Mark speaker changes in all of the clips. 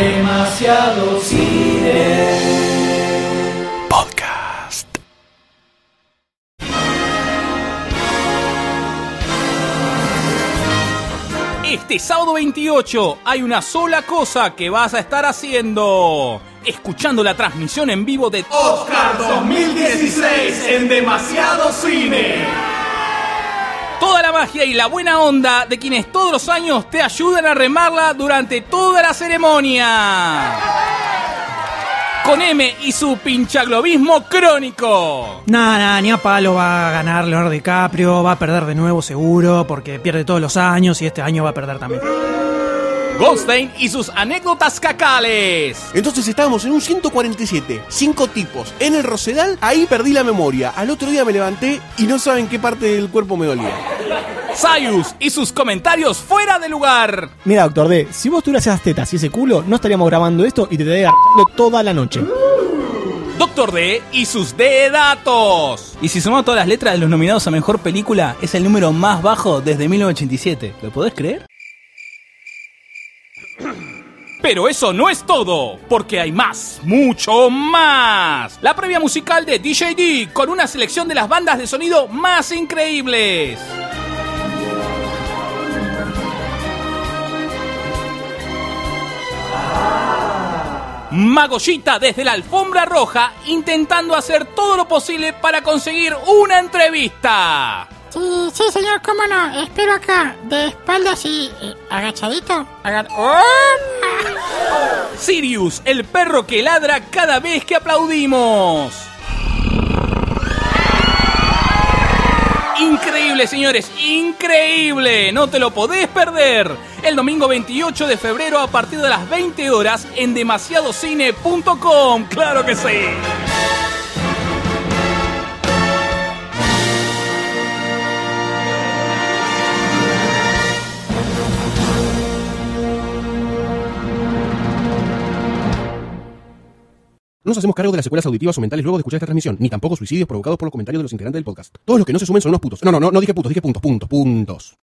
Speaker 1: Demasiado cine.
Speaker 2: Podcast.
Speaker 3: Este sábado 28 hay una sola cosa que vas a estar haciendo. Escuchando la transmisión en vivo de
Speaker 1: Oscar 2016 en Demasiado Cine.
Speaker 3: Toda la magia y la buena onda de quienes todos los años te ayudan a remarla durante toda la ceremonia. Con M y su pinchaglobismo crónico.
Speaker 4: Nah, nah, ni a palo va a ganar Leonardo DiCaprio, va a perder de nuevo seguro, porque pierde todos los años y este año va a perder también.
Speaker 3: Goldstein y sus anécdotas cacales.
Speaker 5: Entonces estábamos en un 147, cinco tipos, en el Rosedal, ahí perdí la memoria. Al otro día me levanté y no saben qué parte del cuerpo me dolía.
Speaker 3: Sayus y sus comentarios fuera de lugar.
Speaker 6: Mira, doctor D, si vos tuvieras esas tetas y ese culo, no estaríamos grabando esto y te estaría agarrando toda la noche.
Speaker 3: Doctor D y sus D datos.
Speaker 7: Y si sumamos todas las letras de los nominados a mejor película, es el número más bajo desde 1987. ¿Lo podés creer?
Speaker 3: Pero eso no es todo, porque hay más, mucho más. La previa musical de DJD con una selección de las bandas de sonido más increíbles. Magollita desde la alfombra roja intentando hacer todo lo posible para conseguir una entrevista.
Speaker 8: Sí, sí, señor, cómo no. Espero acá, de espaldas y eh, agachadito. Aga- ¡Oh!
Speaker 3: Sirius, el perro que ladra cada vez que aplaudimos. Increíble, señores, increíble. No te lo podés perder. El domingo 28 de febrero a partir de las 20 horas en demasiadocine.com. Claro que sí.
Speaker 5: No nos hacemos cargo de las secuelas auditivas o mentales luego de escuchar esta transmisión, ni tampoco suicidios provocados por los comentarios de los integrantes del podcast. Todos los que no se sumen son unos putos. No, no, no, no dije putos, dije puntos, puntos, puntos.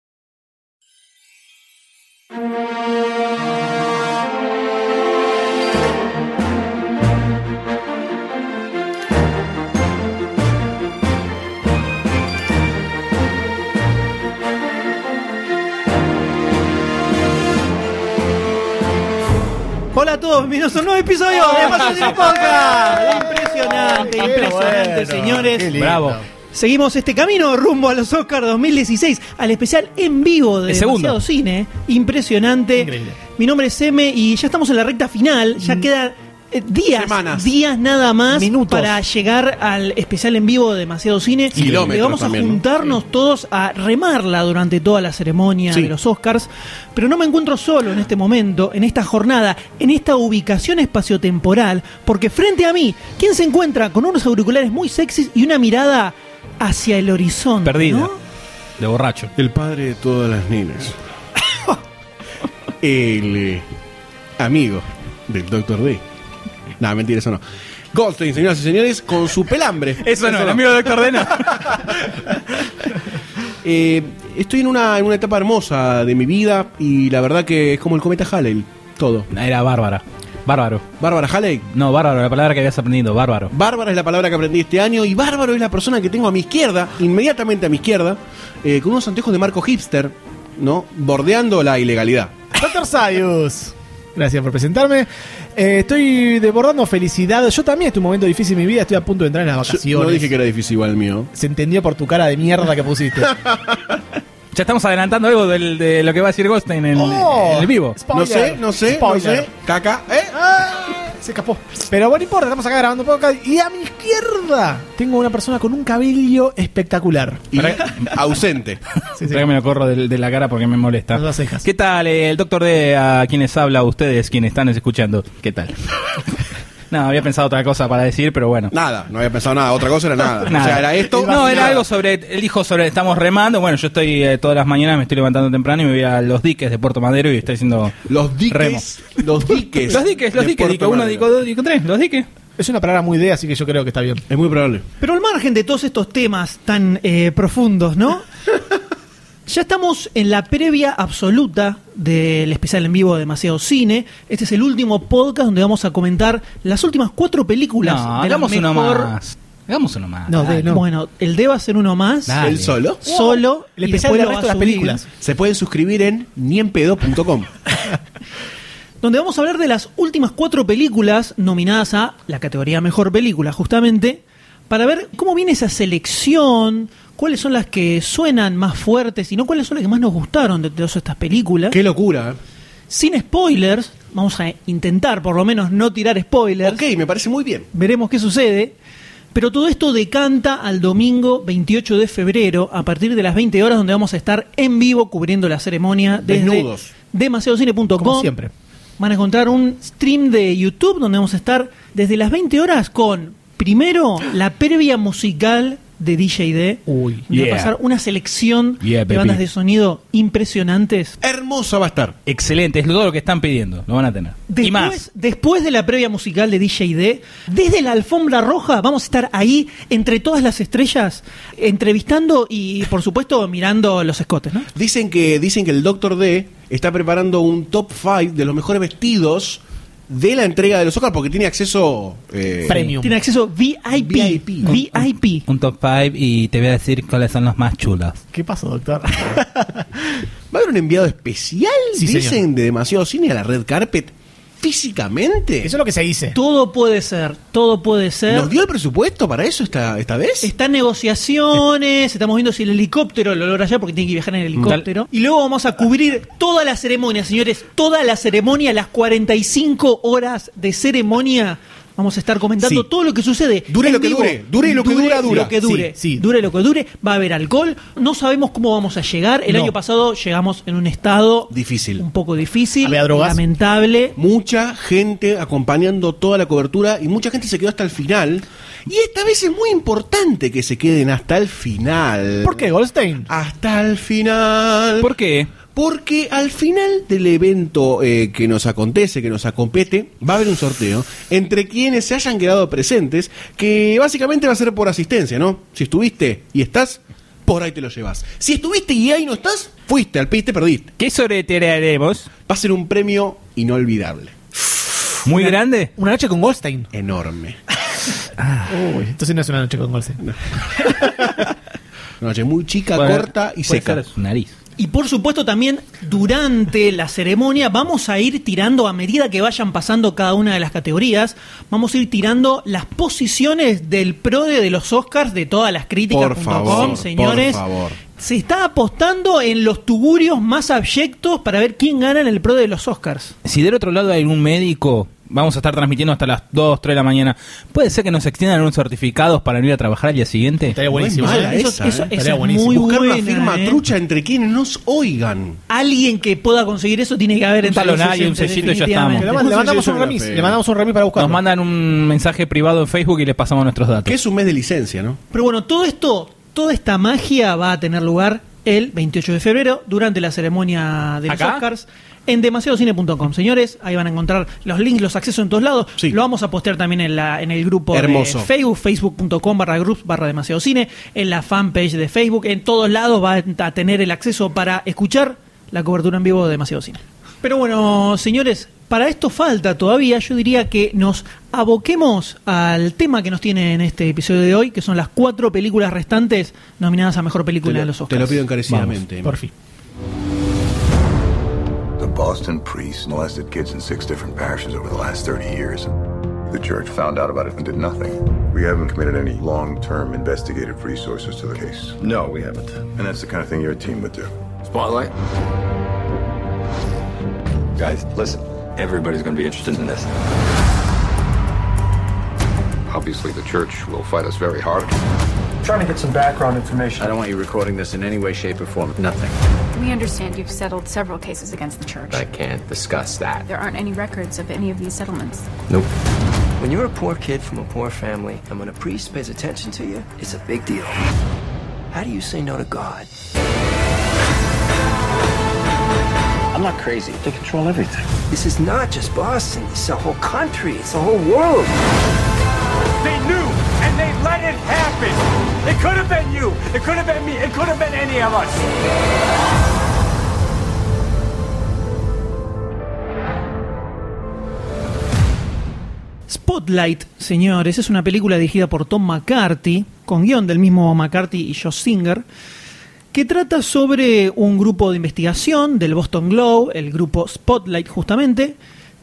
Speaker 4: Hola a todos, bienvenidos a un nuevo episodio de Cine Podcast. Impresionante, impresionante, señores.
Speaker 7: Bravo.
Speaker 4: Seguimos este camino rumbo a los Oscars 2016, al especial en vivo de
Speaker 7: El segundo.
Speaker 4: Demasiado Cine. Impresionante.
Speaker 6: Increíble.
Speaker 4: Mi nombre es M y ya estamos en la recta final. Ya quedan eh, días,
Speaker 5: Semanas.
Speaker 4: días nada más
Speaker 6: Minutos.
Speaker 4: para llegar al especial en vivo de Demasiado Cine.
Speaker 5: Kilómetros
Speaker 4: Eh, vamos a
Speaker 5: también, ¿no?
Speaker 4: juntarnos todos a remarla durante toda la ceremonia
Speaker 5: Sí.
Speaker 4: de los Oscars. Pero no me encuentro solo en este momento, en esta jornada, en esta ubicación espaciotemporal, porque frente a mí, ¿quién se encuentra con unos auriculares muy sexys y una mirada hacia el horizonte?
Speaker 7: Perdida.
Speaker 4: ¿no?
Speaker 7: De borracho.
Speaker 5: El padre de todas las nenas. El eh, amigo del Dr. D. No, mentira, eso no. Goldstein, señoras y señores, con su pelambre.
Speaker 7: Eso no, el amigo de Doctor D no.
Speaker 5: Eh, estoy en una, en una etapa hermosa de mi vida y la verdad que es como el cometa Halley, todo.
Speaker 7: Era bárbara. Bárbaro.
Speaker 5: Bárbara Halley.
Speaker 7: No, bárbaro, la palabra que habías aprendido, bárbaro.
Speaker 5: Bárbara es la palabra que aprendí este año y bárbaro es la persona que tengo a mi izquierda, inmediatamente a mi izquierda, eh, con unos anteojos de marco hipster, ¿no? Bordeando la ilegalidad.
Speaker 6: Doctor Sayus. Gracias por presentarme. Eh, estoy desbordando felicidad. Yo también estoy en un momento difícil en mi vida. Estoy a punto de entrar en las
Speaker 5: Yo
Speaker 6: vacaciones.
Speaker 5: no dije que era difícil igual el mío.
Speaker 6: Se entendió por tu cara de mierda que pusiste.
Speaker 7: Ya estamos adelantando algo del- de lo que va a decir Goldstein en,
Speaker 6: Oh.
Speaker 7: en el vivo.
Speaker 5: No sé, no sé,
Speaker 6: Spoiler.
Speaker 5: no sé. Caca, ¿eh?
Speaker 6: Se escapó. Pero bueno, no importa, estamos acá grabando podcast. Y a mi izquierda tengo una persona con un cabello espectacular.
Speaker 5: Y ausente.
Speaker 6: Sí, sí.
Speaker 7: Espera que me lo corro de, de la cara porque me molesta.
Speaker 6: Las dos cejas.
Speaker 7: ¿Qué tal? eh, El doctor D a quienes habla, ustedes, quienes están escuchando. ¿Qué tal? no, había pensado otra cosa para decir, pero bueno.
Speaker 5: Nada, no había pensado nada. Otra cosa era nada.
Speaker 7: Nada.
Speaker 5: O sea, era esto.
Speaker 7: No, era
Speaker 5: nada.
Speaker 7: algo sobre. Él dijo sobre. Estamos remando. Bueno, yo estoy eh, todas las mañanas, me estoy levantando temprano y me voy a los diques de Puerto Madero y estoy haciendo.
Speaker 5: Los diques.
Speaker 7: Remo.
Speaker 5: Los diques.
Speaker 7: Los diques, los diques. Dico uno, dico dos, dico tres. Los diques.
Speaker 6: Es una palabra muy de, así que yo creo que está bien.
Speaker 5: Es muy probable.
Speaker 4: Pero al margen de todos estos temas tan eh, profundos, ¿no? Ya estamos en la previa absoluta del especial en vivo de Demasiado Cine. Este es el último podcast donde vamos a comentar las últimas cuatro películas
Speaker 3: No,
Speaker 4: de la
Speaker 3: hagamos uno
Speaker 4: mejor-
Speaker 3: más. Hagamos uno más.
Speaker 6: No, de- no.
Speaker 4: Bueno, el D va a ser uno más.
Speaker 3: Dale.
Speaker 5: ¿El solo?
Speaker 4: Solo.
Speaker 6: El
Speaker 4: y
Speaker 6: especial
Speaker 4: después
Speaker 6: del
Speaker 4: lo va
Speaker 6: resto de
Speaker 4: a
Speaker 6: las
Speaker 4: subir,
Speaker 6: películas.
Speaker 5: Se pueden suscribir en nienpedo.com.
Speaker 4: Donde vamos a hablar de las últimas cuatro películas nominadas a la categoría Mejor Película, justamente, para ver cómo viene esa selección, cuáles son las que suenan más fuertes y no cuáles son las que más nos gustaron de todas estas películas.
Speaker 5: Qué locura. ¿eh?
Speaker 4: Sin spoilers, vamos a intentar por lo menos no tirar spoilers.
Speaker 5: Ok, me parece muy bien.
Speaker 4: Veremos qué sucede. Pero todo esto decanta al domingo 28 de febrero a partir de las 20 horas donde vamos a estar en vivo cubriendo la ceremonia desde
Speaker 5: Desnudos.
Speaker 4: demasiadocine.com.
Speaker 6: Como siempre.
Speaker 4: Van a encontrar un stream de YouTube donde vamos a estar desde las 20 horas con primero la previa musical de DJ D.
Speaker 6: Uy,
Speaker 4: donde va a pasar una selección
Speaker 3: Yeah,
Speaker 4: de bandas de sonido impresionantes.
Speaker 5: Hermosa va a estar.
Speaker 3: Excelente, es todo lo que están pidiendo. Lo van a tener.
Speaker 4: Después,
Speaker 3: y más.
Speaker 4: después de la previa musical de DJ D, desde la alfombra roja vamos a estar ahí entre todas las estrellas, entrevistando y por supuesto mirando los escotes, ¿no?
Speaker 5: Dicen que, dicen que el Doctor D está preparando un top 5 de los mejores vestidos de la entrega de los Oscars porque tiene acceso eh,
Speaker 6: Premium.
Speaker 4: Tiene acceso VIP.
Speaker 5: VIP.
Speaker 4: VIP.
Speaker 3: Un top 5 y te voy a decir cuáles son los más chulos.
Speaker 6: ¿Qué pasó, doctor?
Speaker 5: ¿Va a haber un enviado especial?
Speaker 6: Sí,
Speaker 5: dicen
Speaker 6: señor.
Speaker 5: de demasiado cine a la red carpet físicamente.
Speaker 6: Eso es lo que se dice.
Speaker 4: Todo puede ser, todo puede ser.
Speaker 5: ¿Nos dio el presupuesto para eso esta, esta vez?
Speaker 4: Está en negociaciones, estamos viendo si el helicóptero lo logra ya porque tiene que viajar en el helicóptero. Y luego vamos a cubrir toda la ceremonia, señores, toda la ceremonia, las 45 horas de ceremonia. Vamos a estar comentando
Speaker 5: Sí.
Speaker 4: todo lo que sucede.
Speaker 5: Dure lo que
Speaker 4: vivo.
Speaker 5: dure, dure lo que dura, dura.
Speaker 4: Lo que dure,
Speaker 6: Sí, sí.
Speaker 4: dure lo que dure. Va a haber alcohol. No sabemos cómo vamos a llegar. El
Speaker 6: No.
Speaker 4: año pasado llegamos en un estado
Speaker 5: Difícil.
Speaker 4: un poco difícil,
Speaker 6: Había drogas.
Speaker 4: lamentable.
Speaker 5: Mucha gente acompañando toda la cobertura y mucha gente se quedó hasta el final. Y esta vez es muy importante que se queden hasta el final.
Speaker 6: ¿Por qué, Goldstein?
Speaker 5: Hasta el final.
Speaker 3: ¿Por qué?
Speaker 5: Porque al final del evento eh, que nos acontece, que nos acompete, va a haber un sorteo entre quienes se hayan quedado presentes, que básicamente va a ser por asistencia, ¿no? Si estuviste y estás, por ahí te lo llevas. Si estuviste y ahí no estás, fuiste al piste, perdiste.
Speaker 3: ¿Qué sortearemos?
Speaker 5: Va a ser un premio inolvidable,
Speaker 3: ¿Muy grande?
Speaker 6: Una noche con Goldstein.
Speaker 5: enorme.
Speaker 6: Uy, entonces no es una noche con Goldstein.
Speaker 5: Una noche muy chica,
Speaker 3: Bueno,
Speaker 5: corta y seca.
Speaker 3: ser su nariz.
Speaker 4: Y por supuesto también durante la ceremonia vamos a ir tirando a medida que vayan pasando cada una de las categorías, vamos a ir tirando las posiciones del PRODE de los Oscars de todas las críticas.
Speaker 5: Por favor,
Speaker 4: señores.
Speaker 5: por favor.
Speaker 4: Se está apostando en los tugurios más abyectos para ver quién gana en el PRODE de los Oscars.
Speaker 3: Si del otro lado hay un médico, vamos a estar transmitiendo hasta las 2, 3 de la mañana. ¿Puede ser que nos extiendan unos certificados para no ir a trabajar al día siguiente?
Speaker 6: Estaría buenísimo.
Speaker 4: Eso-
Speaker 5: esa,
Speaker 4: eso-
Speaker 5: ¿eh?
Speaker 4: eso
Speaker 6: Estaría
Speaker 4: es
Speaker 6: buenísimo.
Speaker 4: muy
Speaker 5: Buscar
Speaker 4: buena,
Speaker 5: una firma
Speaker 4: ¿eh?
Speaker 5: trucha entre quienes nos oigan.
Speaker 4: Alguien que pueda conseguir eso tiene que haber
Speaker 3: Un
Speaker 4: entre los
Speaker 3: talonario, un sellito y ya estamos.
Speaker 6: le mandamos un remis. Le mandamos un remis para buscarlo.
Speaker 3: Nos mandan un mensaje privado en Facebook y les pasamos nuestros datos.
Speaker 5: Que es un mes de licencia, ¿no?
Speaker 4: Pero bueno, todo esto, toda esta magia va a tener lugar el 28 de febrero durante la ceremonia de los
Speaker 3: ¿Acá?
Speaker 4: Oscars en demasiadocine.com. Señores, ahí van a encontrar los links, los accesos en todos lados.
Speaker 5: Sí.
Speaker 4: Lo vamos a postear también en, la, en el grupo
Speaker 5: Hermoso.
Speaker 4: de Facebook, facebook.com barra groups barra demasiado cine, en la fanpage de Facebook, en todos lados va a tener el acceso para escuchar la cobertura en vivo de demasiado cine. Pero bueno, señores, para esto falta todavía, yo diría que nos aboquemos al tema que nos tiene en este episodio de hoy, que son las cuatro películas restantes nominadas a Mejor Película
Speaker 5: Te
Speaker 4: de
Speaker 5: lo,
Speaker 4: los
Speaker 5: te
Speaker 4: Oscars.
Speaker 5: lo pido encarecidamente.
Speaker 6: Por fin.
Speaker 2: Boston priests molested kids in six different parishes over the last 30 years. The church found out about it and did nothing. We haven't committed any long term investigative resources to the case.
Speaker 9: No, we haven't.
Speaker 2: And that's the kind of thing your team would do.
Speaker 9: Spotlight? Guys, listen. Everybody's gonna be interested in this. Obviously, the church will fight us very hard.
Speaker 10: Trying to get some background information.
Speaker 11: I don't want you recording this in any way, shape, or form. Nothing.
Speaker 12: We understand you've settled several cases against the church.
Speaker 11: I can't discuss that.
Speaker 12: There aren't any records of any of these settlements.
Speaker 11: Nope.
Speaker 10: When you're a poor kid from a poor family, and when a priest pays attention to you, it's a big deal. How do you say no to God?
Speaker 11: I'm not crazy. They control everything.
Speaker 10: This is not just Boston. It's a whole country. It's a whole world.
Speaker 13: They knew, and they let it happen.
Speaker 4: Spotlight, señores, es una película dirigida por Tom McCarthy, con guion del mismo McCarthy y Josh Singer, que trata sobre un grupo de investigación del Boston Globe, el grupo Spotlight justamente,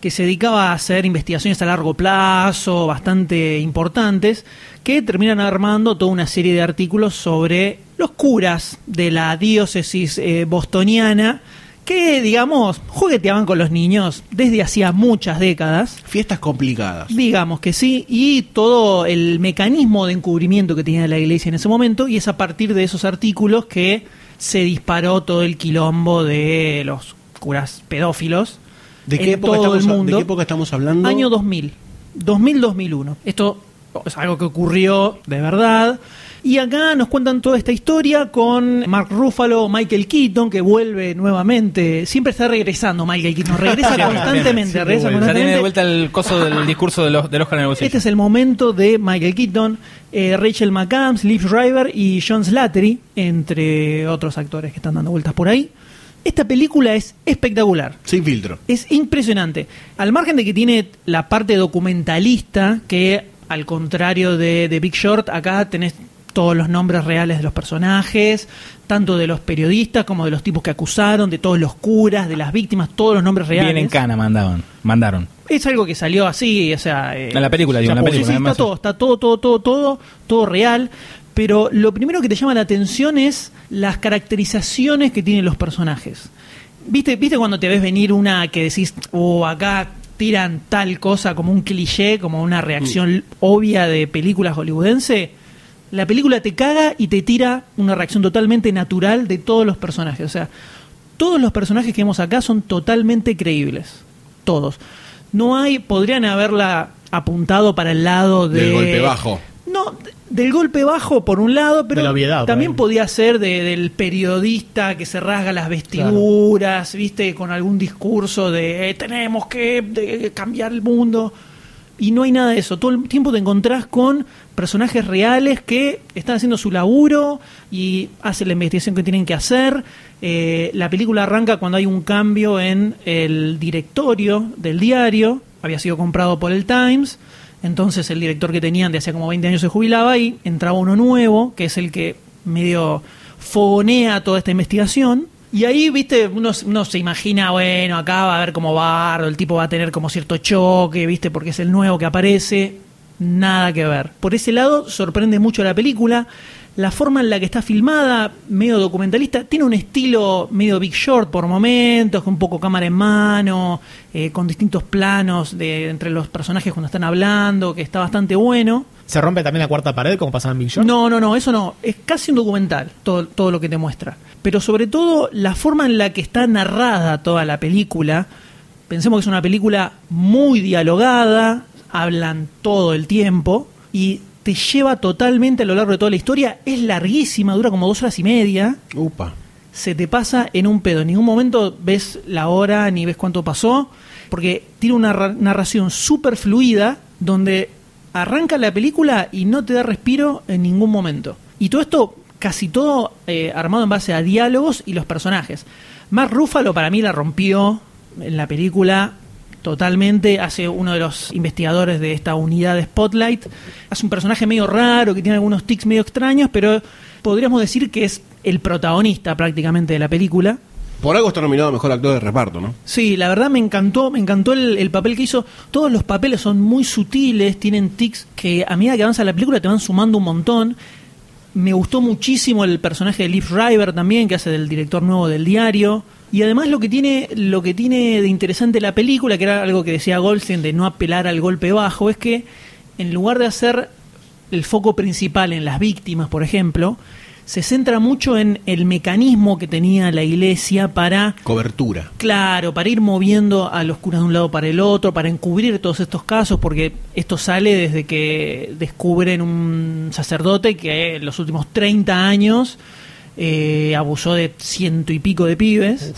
Speaker 4: que se dedicaba a hacer investigaciones a largo plazo, bastante importantes, que terminan armando toda una serie de artículos sobre los curas de la diócesis eh, bostoniana, que, digamos, jugueteaban con los niños desde hacía muchas décadas.
Speaker 5: Fiestas complicadas.
Speaker 4: Digamos que sí, y todo el mecanismo de encubrimiento que tenía la iglesia en ese momento, y es a partir de esos artículos que se disparó todo el quilombo de los curas pedófilos
Speaker 5: ¿De qué,
Speaker 4: en
Speaker 5: época
Speaker 4: todo el
Speaker 5: estamos,
Speaker 4: mundo.
Speaker 5: ¿De qué época estamos hablando?
Speaker 4: Año 2000, 2000-2001. Esto es algo que ocurrió de verdad. Y acá nos cuentan toda esta historia con Mark Ruffalo, Michael Keaton, que vuelve nuevamente. Siempre está regresando Michael Keaton, regresa constantemente.
Speaker 7: siempre
Speaker 4: regresa
Speaker 7: sea, tiene de
Speaker 4: constantemente.
Speaker 7: vuelta el coso del discurso de los, el bolsillo.
Speaker 4: Este es el momento de Michael Keaton, eh, Rachel McAdams, Liv Schreiber y John Slattery, entre otros actores que están dando vueltas por ahí. Esta película es espectacular.
Speaker 5: Sin filtro.
Speaker 4: Es impresionante. Al margen de que tiene la parte documentalista, que al contrario de, de Big Short, acá tenés todos los nombres reales de los personajes, tanto de los periodistas como de los tipos que acusaron, de todos los curas, de las víctimas, todos los nombres reales.
Speaker 7: Bien en cana mandaban, mandaron.
Speaker 4: Es algo que salió así, o sea... eh,
Speaker 7: En la película, digo, en la película,
Speaker 4: sí, está todo, está todo, todo, todo, todo, todo real. Pero lo primero que te llama la atención es las caracterizaciones que tienen los personajes. ¿Viste, ¿Viste cuando te ves venir una que decís, oh, acá tiran tal cosa como un cliché, como una reacción obvia de películas hollywoodense? La película te caga y te tira una reacción totalmente natural de todos los personajes. O sea, todos los personajes que vemos acá son totalmente creíbles. Todos. No hay, podrían haberla apuntado para el lado de...
Speaker 5: Del golpe bajo.
Speaker 4: No, del golpe bajo por un lado, pero
Speaker 6: la obviedad,
Speaker 4: también podía ser de- del periodista que se rasga las vestiduras, viste, con algún discurso de "Eh, tenemos que de- cambiar el mundo. Y no hay nada de eso. Todo el tiempo te encontrás con personajes reales que están haciendo su laburo y hacen la investigación que tienen que hacer. Eh, la película arranca cuando hay un cambio en el directorio del diario. Había sido comprado por el Times. Entonces el director que tenían de hace como 20 años se jubilaba y entraba uno nuevo, que es el que medio fogonea toda esta investigación. Y ahí, viste, uno, uno se imagina, bueno, acá va a ver cómo va, el tipo va a tener como cierto choque, viste, porque es el nuevo que aparece. Nada que ver. Por ese lado, sorprende mucho la película. La forma en la que está filmada, medio documentalista, tiene un estilo medio Big Short por momentos, con un poco cámara en mano, eh, con distintos planos de entre los personajes cuando están hablando, que está bastante bueno.
Speaker 6: ¿Se rompe también la cuarta pared como pasaba en Big Short?
Speaker 4: No, no, no, eso no. Es casi un documental, todo, todo lo que te muestra. Pero sobre todo, la forma en la que está narrada toda la película. Pensemos que es una película muy dialogada, hablan todo el tiempo y te lleva totalmente a lo largo de toda la historia. Es larguísima, dura como dos horas y media.
Speaker 5: Upa.
Speaker 4: Se te pasa en un pedo. En ningún momento ves la hora ni ves cuánto pasó, porque tiene una ra- narración súper fluida donde arranca la película y no te da respiro en ningún momento. Y todo esto, casi todo eh, armado en base a diálogos y los personajes. Mark Ruffalo para mí la rompió en la película totalmente. Hace uno de los investigadores de esta unidad de Spotlight. Hace un personaje medio raro que tiene algunos tics medio extraños, pero podríamos decir que es el protagonista prácticamente de la película.
Speaker 5: Por algo está nominado a mejor actor de reparto, ¿no?
Speaker 4: Sí, la verdad me encantó, me encantó el, el papel que hizo. Todos los papeles son muy sutiles, tienen tics que a medida que avanza la película te van sumando un montón. Me gustó muchísimo el personaje de Liv Schreiber también, que hace del director nuevo del diario. Y además lo que tiene, lo que tiene de interesante la película, que era algo que decía Goldstein de no apelar al golpe bajo, es que en lugar de hacer el foco principal en las víctimas, por ejemplo, se centra mucho en el mecanismo que tenía la iglesia para
Speaker 5: Cobertura.
Speaker 4: Claro, para ir moviendo a los curas de un lado para el otro, para encubrir todos estos casos, porque esto sale desde que descubren un sacerdote que en los últimos 30 años eh, abusó de ciento y pico de pibes.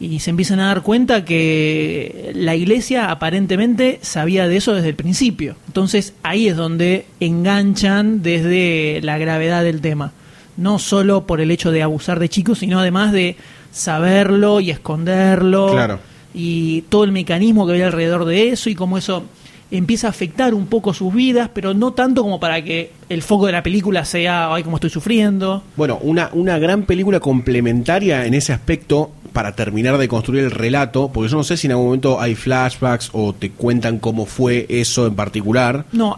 Speaker 4: y se empiezan a dar cuenta que la iglesia aparentemente sabía de eso desde el principio. Entonces ahí es donde enganchan desde la gravedad del tema. No solo por el hecho de abusar de chicos, sino además de saberlo y esconderlo.
Speaker 5: Claro.
Speaker 4: Y todo el mecanismo que hay alrededor de eso y cómo eso empieza a afectar un poco sus vidas, pero no tanto como para que el foco de la película sea, ay, cómo estoy sufriendo.
Speaker 5: Bueno, una, una gran película complementaria en ese aspecto para terminar de construir el relato, porque yo no sé si en algún momento hay flashbacks o te cuentan cómo fue eso en particular.
Speaker 4: No,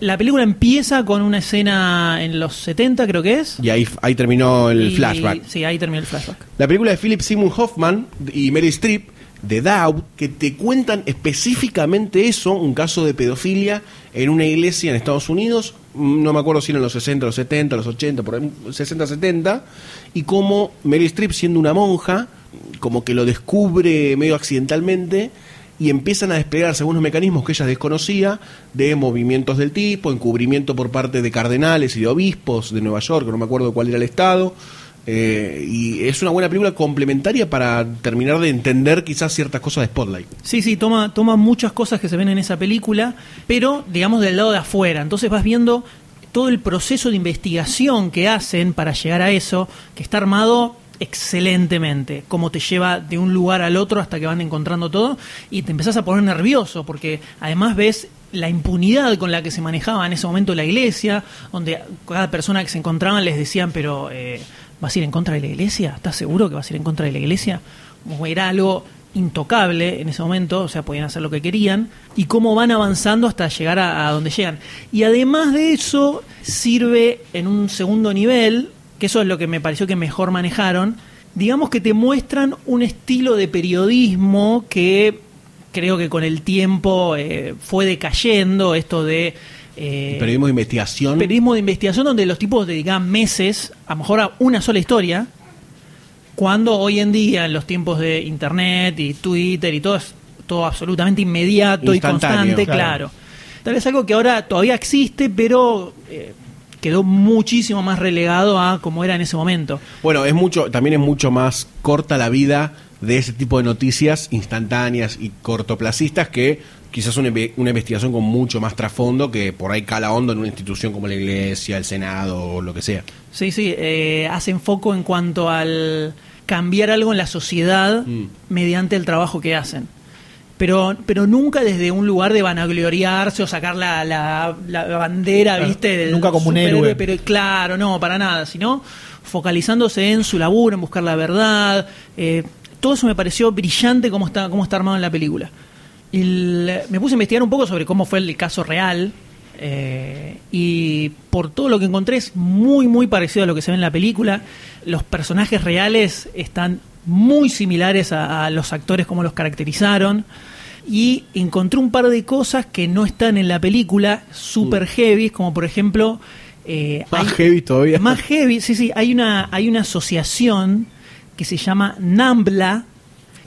Speaker 4: la película empieza con una escena en los 70, creo que es.
Speaker 5: Y ahí, ahí terminó el
Speaker 4: Y-
Speaker 5: flashback.
Speaker 4: Sí, ahí terminó el flashback.
Speaker 5: La película de Philip Seymour Hoffman y Mary Streep, The Doubt, que te cuentan específicamente eso, un caso de pedofilia en una iglesia en Estados Unidos, mm, no me acuerdo si eran los 60, los 70, los 80, por ahí, 60, 70, y cómo Mary Streep, siendo una monja, como que lo descubre medio accidentalmente y empiezan a desplegarse algunos mecanismos que ella desconocía de movimientos del tipo, encubrimiento por parte de cardenales y de obispos de Nueva York, no me acuerdo cuál era el estado, eh, y es una buena película complementaria para terminar de entender quizás ciertas cosas de Spotlight.
Speaker 4: Sí, sí, toma, toma muchas cosas que se ven en esa película, pero digamos del lado de afuera. Entonces vas viendo todo el proceso de investigación que hacen para llegar a eso, que está armado excelentemente, cómo te lleva de un lugar al otro hasta que van encontrando todo y te empezás a poner nervioso porque además ves la impunidad con la que se manejaba en ese momento la iglesia, donde cada persona que se encontraban les decían, pero eh, ¿vas a ir en contra de la iglesia? ¿Estás seguro que vas a ir en contra de la iglesia? Como era algo intocable en ese momento, o sea, podían hacer lo que querían, y cómo van avanzando hasta llegar a, donde llegan. Y además de eso, sirve en un segundo nivel, que eso es lo que me pareció que mejor manejaron, digamos que te muestran un estilo de periodismo que creo que con el tiempo eh, fue decayendo, esto de... eh,
Speaker 5: Periodismo de investigación.
Speaker 4: periodismo de investigación donde los tipos dedicaban meses, a lo mejor a una sola historia, cuando hoy en día, en los tiempos de internet y Twitter y todo, es todo absolutamente inmediato y constante,
Speaker 5: claro.
Speaker 4: claro. Tal vez algo que ahora todavía existe, pero eh, quedó muchísimo más relegado a como era en ese momento.
Speaker 5: Bueno, es mucho, también es mucho más corta la vida de ese tipo de noticias instantáneas y cortoplacistas que quizás una, una investigación con mucho más trasfondo que por ahí cala hondo en una institución como la iglesia, el Senado o lo que sea.
Speaker 4: Sí, sí, eh, hacen foco en cuanto al cambiar algo en la sociedad
Speaker 5: Mm.
Speaker 4: mediante el trabajo que hacen. Pero, pero nunca desde un lugar de vanagloriarse o sacar la, la- la bandera,
Speaker 6: Claro,
Speaker 4: ¿viste? Del
Speaker 6: nunca como un héroe.
Speaker 4: Pero claro, no, para nada, sino focalizándose en su laburo, en buscar la verdad. eh, todo eso me pareció brillante cómo está, cómo está armado en la película. Y el- me puse a investigar un poco sobre cómo fue el caso real. eh, y por todo lo que encontré es muy, muy parecido a lo que se ve en la película. Los personajes reales están muy similares a, a los actores como los caracterizaron. Y encontré un par de cosas que no están en la película, super heavy, como por ejemplo... eh,
Speaker 5: Más
Speaker 4: hay-
Speaker 5: heavy todavía.
Speaker 4: más heavy, sí, sí. Hay una, hay una asociación que se llama NAMBLA,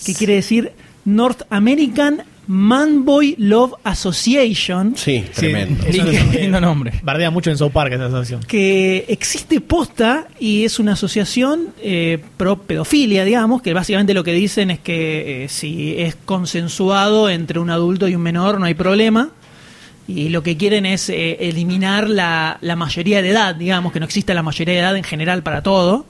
Speaker 4: que quiere decir North American Manboy Love Association.
Speaker 5: Sí, tremendo.
Speaker 4: que-
Speaker 3: Lindo nombre.
Speaker 6: Bardea mucho en South Park esa asociación.
Speaker 4: que existe posta y es una asociación eh, pro pedofilia, digamos, que básicamente lo que dicen es que eh, si es consensuado entre un adulto y un menor no hay problema. Y lo que quieren es eh, eliminar la, la mayoría de edad, digamos, que no exista la mayoría de edad en general para todo.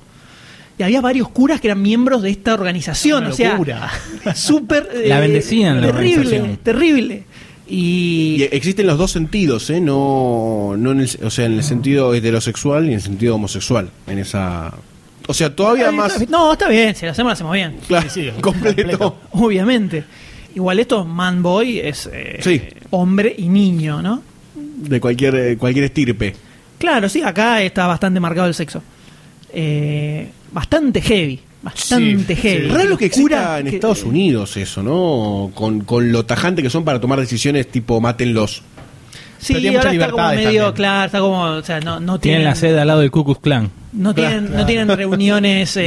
Speaker 4: Y había varios curas que eran miembros de esta organización,
Speaker 6: Una
Speaker 4: o sea,
Speaker 6: locura.
Speaker 4: súper...
Speaker 3: La bendecían, la
Speaker 4: terrible, terrible. Y,
Speaker 5: Y existen los dos sentidos, ¿eh? No, no en el, o sea, en el sentido heterosexual y en el sentido homosexual. En esa. O sea, todavía más.
Speaker 4: No, está bien, si lo hacemos, lo hacemos bien.
Speaker 5: Claro,
Speaker 6: sí,
Speaker 5: completo.
Speaker 4: Obviamente. Igual esto, man boy, es eh,
Speaker 5: Sí.
Speaker 4: hombre y niño, ¿no?
Speaker 5: De cualquier, eh, cualquier estirpe.
Speaker 4: Claro, sí, acá está bastante marcado el sexo. Eh, bastante heavy, bastante
Speaker 6: Sí,
Speaker 4: heavy.
Speaker 6: sí.
Speaker 5: Raro lo que exista
Speaker 4: Cura
Speaker 5: en
Speaker 4: que-
Speaker 5: Estados Unidos eso, ¿no? Con, con lo tajante que son para tomar decisiones tipo mátenlos.
Speaker 4: Sí,
Speaker 6: Pero tiene
Speaker 4: ahora está como medio,
Speaker 6: también.
Speaker 4: claro, está como, o sea, no, no
Speaker 3: Tienen
Speaker 4: tienen,
Speaker 3: la sede al lado del Ku Klux Klan.
Speaker 4: no tienen, no tienen reuniones eh,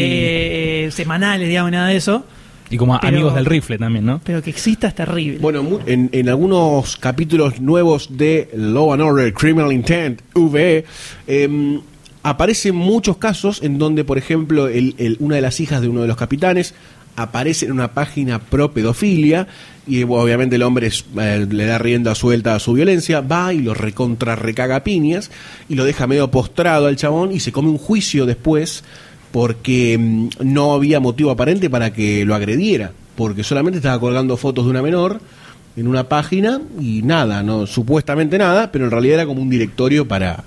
Speaker 4: eh, semanales, digamos, nada de eso.
Speaker 3: Y como
Speaker 4: Pero-
Speaker 3: amigos del rifle también, ¿no?
Speaker 4: Pero que exista es terrible.
Speaker 5: Bueno, en, en algunos capítulos nuevos de Law and Order Criminal Intent, VE, em, aparecen muchos casos en donde, por ejemplo, el- una de las hijas de uno de los capitanes aparece en una página pro pedofilia y obviamente el hombre eh, le da rienda suelta a su violencia, va y lo recontra recaga piñas y lo deja medio postrado al chabón y se come un juicio después porque mm, no había motivo aparente para que lo agrediera, porque solamente estaba colgando fotos de una menor en una página y nada, no supuestamente nada, pero en realidad era como un directorio para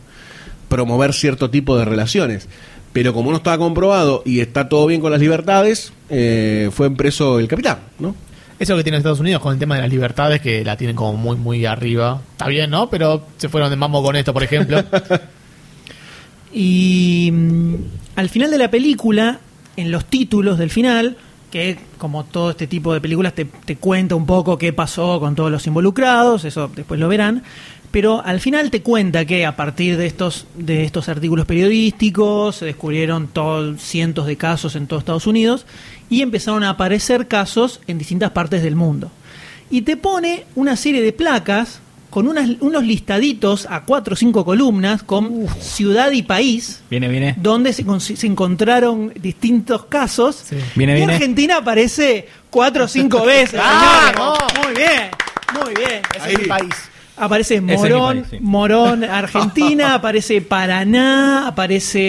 Speaker 5: promover cierto tipo de relaciones. Pero como no estaba comprobado y está todo bien con las libertades, eh, fue preso el capitán, ¿no?
Speaker 6: Eso que tiene Estados Unidos con el tema de las libertades, que la tienen como muy, muy arriba. Está bien, ¿no? Pero se fueron de mambo con esto, por ejemplo.
Speaker 4: Y mm, al final de la película, en los títulos del final, que como todo este tipo de películas te, te cuenta un poco qué pasó con todos los involucrados, eso después lo verán, pero al final te cuenta que a partir de estos, de estos artículos periodísticos se descubrieron todos cientos de casos en todo Estados Unidos y empezaron a aparecer casos en distintas partes del mundo. Y te pone una serie de placas con unas, unos listaditos a cuatro o cinco columnas con ciudad y país
Speaker 7: Viene, viene.
Speaker 4: donde se, se encontraron distintos casos.
Speaker 7: Viene,
Speaker 4: y
Speaker 7: viene.
Speaker 4: Argentina aparece cuatro o cinco veces.
Speaker 6: ¡Vamos!
Speaker 4: señores. Muy bien, muy bien.
Speaker 6: Ese es mi país.
Speaker 4: Aparece
Speaker 7: es
Speaker 4: Morón,
Speaker 7: país, sí.
Speaker 4: Morón, Argentina, aparece Paraná, aparece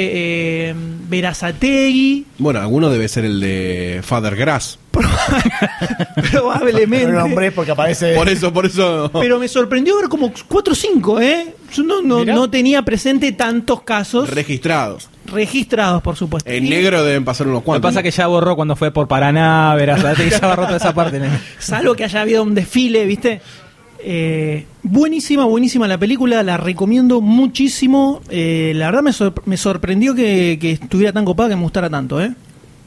Speaker 4: eh, Verazategui,
Speaker 5: Bueno, alguno debe ser el de Father Grass.
Speaker 4: probablemente.
Speaker 6: No nombré porque aparece.
Speaker 5: Por eso, por eso.
Speaker 4: Pero me sorprendió ver como cuatro o cinco, ¿eh? Yo no, no, no tenía presente tantos casos
Speaker 5: Registrados.
Speaker 4: registrados, por supuesto.
Speaker 5: En negro deben pasar unos
Speaker 7: Lo que
Speaker 5: cuantos.
Speaker 7: pasa que ya borró cuando fue por Paraná, y ya borró toda esa parte. ¿no?
Speaker 4: Salvo que haya habido un desfile, ¿viste? Eh, buenísima, buenísima la película, la recomiendo muchísimo. Eh, la verdad me, sor- me sorprendió que, que estuviera tan copada que me gustara tanto, ¿eh?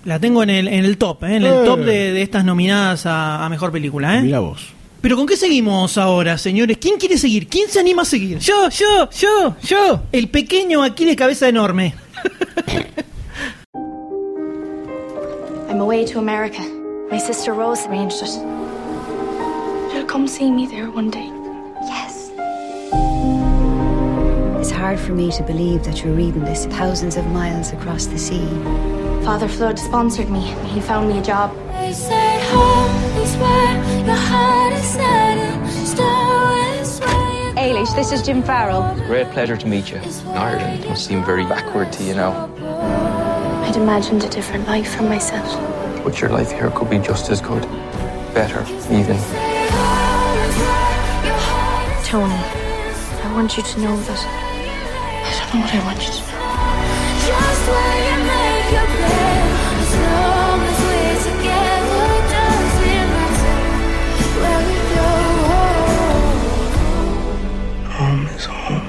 Speaker 4: La tengo en el, en el top, ¿eh? En el
Speaker 6: Eh.
Speaker 4: top de, de estas nominadas a, a Mejor Película, ¿eh?
Speaker 5: Mira vos.
Speaker 4: Pero ¿con qué seguimos ahora, señores? ¿Quién quiere seguir? ¿Quién se anima a seguir?
Speaker 3: Yo, yo, yo, yo.
Speaker 4: El pequeño aquí de cabeza enorme.
Speaker 14: I'm away to America. My sister Rose arranged it. You'll come see me there one day.
Speaker 15: Yes. It's hard for me to believe that you're reading this thousands of miles across the sea.
Speaker 14: Father Flood sponsored me. He found me a job.
Speaker 16: They say home is where your heart is set and star is where you
Speaker 15: Ailish, this is Jim Farrell.
Speaker 11: Great pleasure to meet you. Ireland must seem very backward to you now,
Speaker 14: I'd imagined a different life for myself.
Speaker 11: but your life here could be just as good. Better, even.
Speaker 14: Tony, I want you to know that. I don't know what I want you to know.
Speaker 16: just where you make your bed. As long as we're together, doesn't matter where we go.
Speaker 10: Home is home.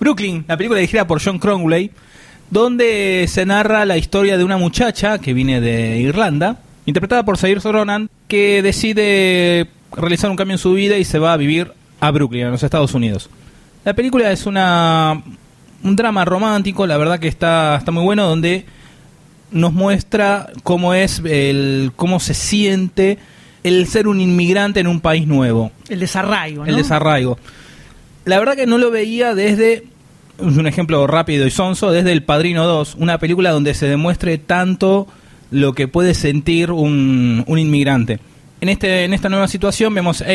Speaker 3: Brooklyn, la película dirigida por John Cromwell, donde se narra la historia de una muchacha que viene de Irlanda, interpretada por Saoirse Ronan, que decide realizar un cambio en su vida y se va a vivir a Brooklyn, en los Estados Unidos. La película es una un drama romántico, la verdad que está, está muy bueno, donde nos muestra cómo es el cómo se siente el ser un inmigrante en un país nuevo
Speaker 4: El desarraigo, ¿no?
Speaker 3: el desarraigo. La verdad que no lo veía desde, es un ejemplo rápido y sonso, desde El Padrino 2, una película donde se demuestre tanto lo que puede sentir un, un inmigrante. En, este, en esta nueva situación vemos a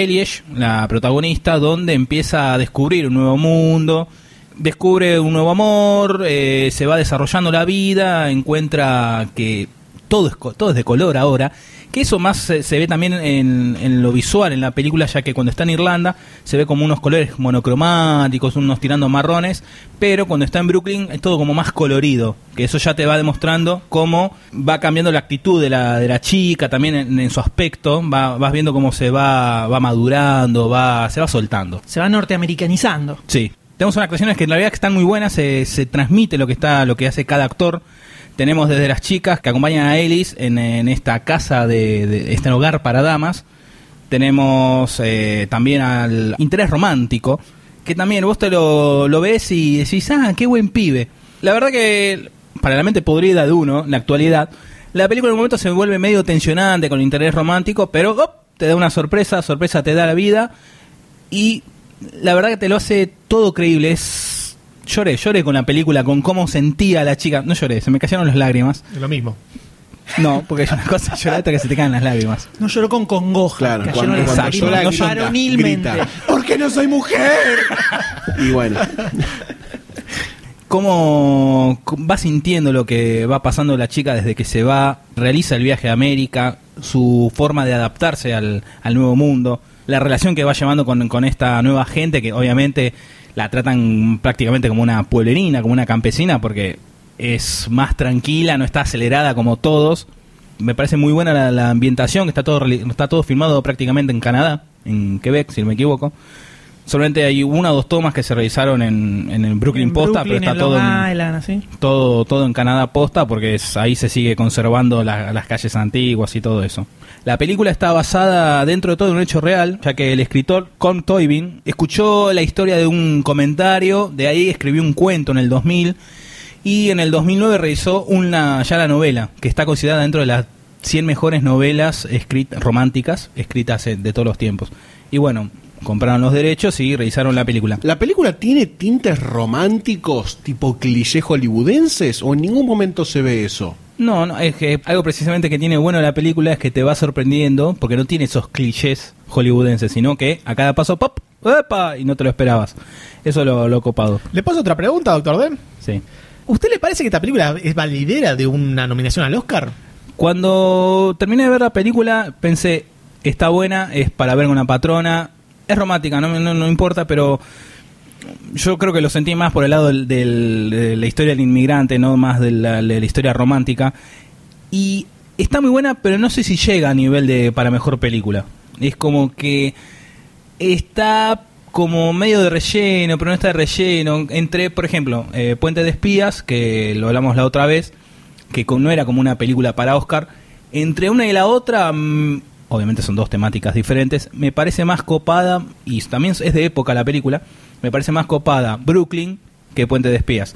Speaker 3: la protagonista, donde empieza a descubrir un nuevo mundo, descubre un nuevo amor, eh, se va desarrollando la vida, encuentra que todo es, todo es de color ahora, que eso más se, se ve también en, en lo visual en la película, ya que cuando está en Irlanda se ve como unos colores monocromáticos, unos tirando marrones, pero cuando está en Brooklyn es todo como más colorido, que eso ya te va demostrando cómo va cambiando la actitud de la, de la chica, también en, en su aspecto, va, vas viendo cómo se va, va madurando, va, se va soltando.
Speaker 4: Se va norteamericanizando.
Speaker 3: Sí. Tenemos unas actuaciones que en realidad están muy buenas, se, se transmite lo que está, lo que hace cada actor. Tenemos desde las chicas que acompañan a Ellis en, en esta casa de, este hogar para damas. Tenemos eh, también al interés romántico, que también vos te lo, ves y decís, ah, qué buen pibe. La verdad que, para la mente podrida de uno, en la actualidad, la película en un momento se vuelve medio tensionante con el interés romántico, pero te da una sorpresa, sorpresa te da la vida y la verdad que te lo hace todo creíble. Es Lloré, lloré con la película, con cómo sentía la chica. No lloré, se me cayeron las lágrimas.
Speaker 6: Es lo mismo.
Speaker 3: No, porque es una cosa llorar hasta que se te caen las lágrimas.
Speaker 4: No lloró con congoja.
Speaker 5: Claro,
Speaker 4: cayeron
Speaker 5: cuando-
Speaker 4: las
Speaker 5: cuando
Speaker 4: lágrimas
Speaker 5: llora, grita,
Speaker 4: varonilmente.
Speaker 5: grita. ¿Por no soy mujer? Y bueno,
Speaker 3: cómo va sintiendo lo que va pasando la chica desde que se va, realiza el viaje a América, su forma de adaptarse al, al nuevo mundo, la relación que va llevando con, con esta nueva gente que obviamente la tratan prácticamente como una pueblerina, como una campesina, porque es más tranquila, no está acelerada como todos. Me parece muy buena la, la ambientación, está todo, está todo filmado prácticamente en Canadá, en Quebec, si no me equivoco. Solamente hay una o dos tomas que se realizaron en, en el Brooklyn
Speaker 4: En
Speaker 3: Posta,
Speaker 4: Brooklyn,
Speaker 3: pero está
Speaker 4: en
Speaker 3: todo en,
Speaker 4: Island,
Speaker 3: todo, todo en Canadá posta porque es- ahí se sigue conservando la- las calles antiguas y todo eso. La película está basada dentro de todo en un hecho real, ya que el escritor Con Toybin escuchó la historia de un comentario, de ahí escribió un cuento en el 2000 y en el 2009 realizó una ya la novela, que está considerada dentro de las 100 mejores novelas escritas románticas escritas de todos los tiempos. Y bueno, compraron los derechos y realizaron la película.
Speaker 5: ¿la película tiene tintes románticos tipo cliché hollywoodenses o en ningún momento se ve eso?
Speaker 3: No, no, es que algo precisamente que tiene bueno la película es que te va sorprendiendo porque no tiene esos clichés hollywoodenses, sino que a cada paso, ¡pop! ¡Epa! Y no te lo esperabas. Eso es lo, lo copado.
Speaker 6: ¿Le paso otra pregunta, doctor D?
Speaker 3: Sí.
Speaker 6: ¿Usted le parece que esta película es validera de una nominación al Oscar?
Speaker 3: Cuando terminé de ver la película, pensé, está buena, es para ver con una patrona, es romántica, no, no, no importa, pero yo creo que lo sentí más por el lado de la historia del inmigrante, no más de la, historia romántica. Y está muy buena, pero no sé si llega a nivel de para mejor película. Es como que está como medio de relleno, pero no está de relleno. Entre, por ejemplo, eh, Puente de Espías, que lo hablamos la otra vez, que no era como una película para Oscar. Entre una y la otra, mm, obviamente son dos temáticas diferentes, me parece más copada, y también es de época la película, me parece más copada Brooklyn que Puente de Espías.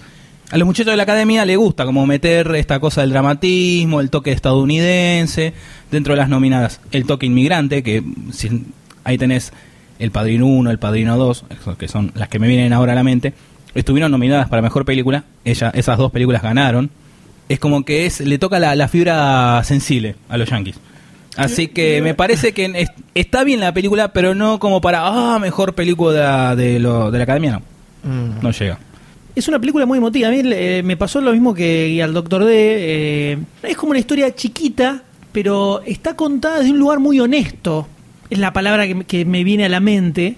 Speaker 3: A los muchachos de la academia le gusta como meter esta cosa del dramatismo, el toque estadounidense, dentro de las nominadas, el toque inmigrante, que ahí tenés el Padrino 1, el Padrino 2, esos que son las que me vienen ahora a la mente, estuvieron nominadas para Mejor Película, ella, esas dos películas ganaron, es como que es le toca la, la fibra sensible a los yankees. Así que me parece que es- está bien la película, pero no como para, ah, mejor película de, lo- de la academia, no. No llega.
Speaker 4: Es una película muy emotiva. A mí eh, me pasó lo mismo que al Doctor D. eh, es como una historia chiquita, pero está contada desde un lugar muy honesto. Es la palabra que me viene a la mente.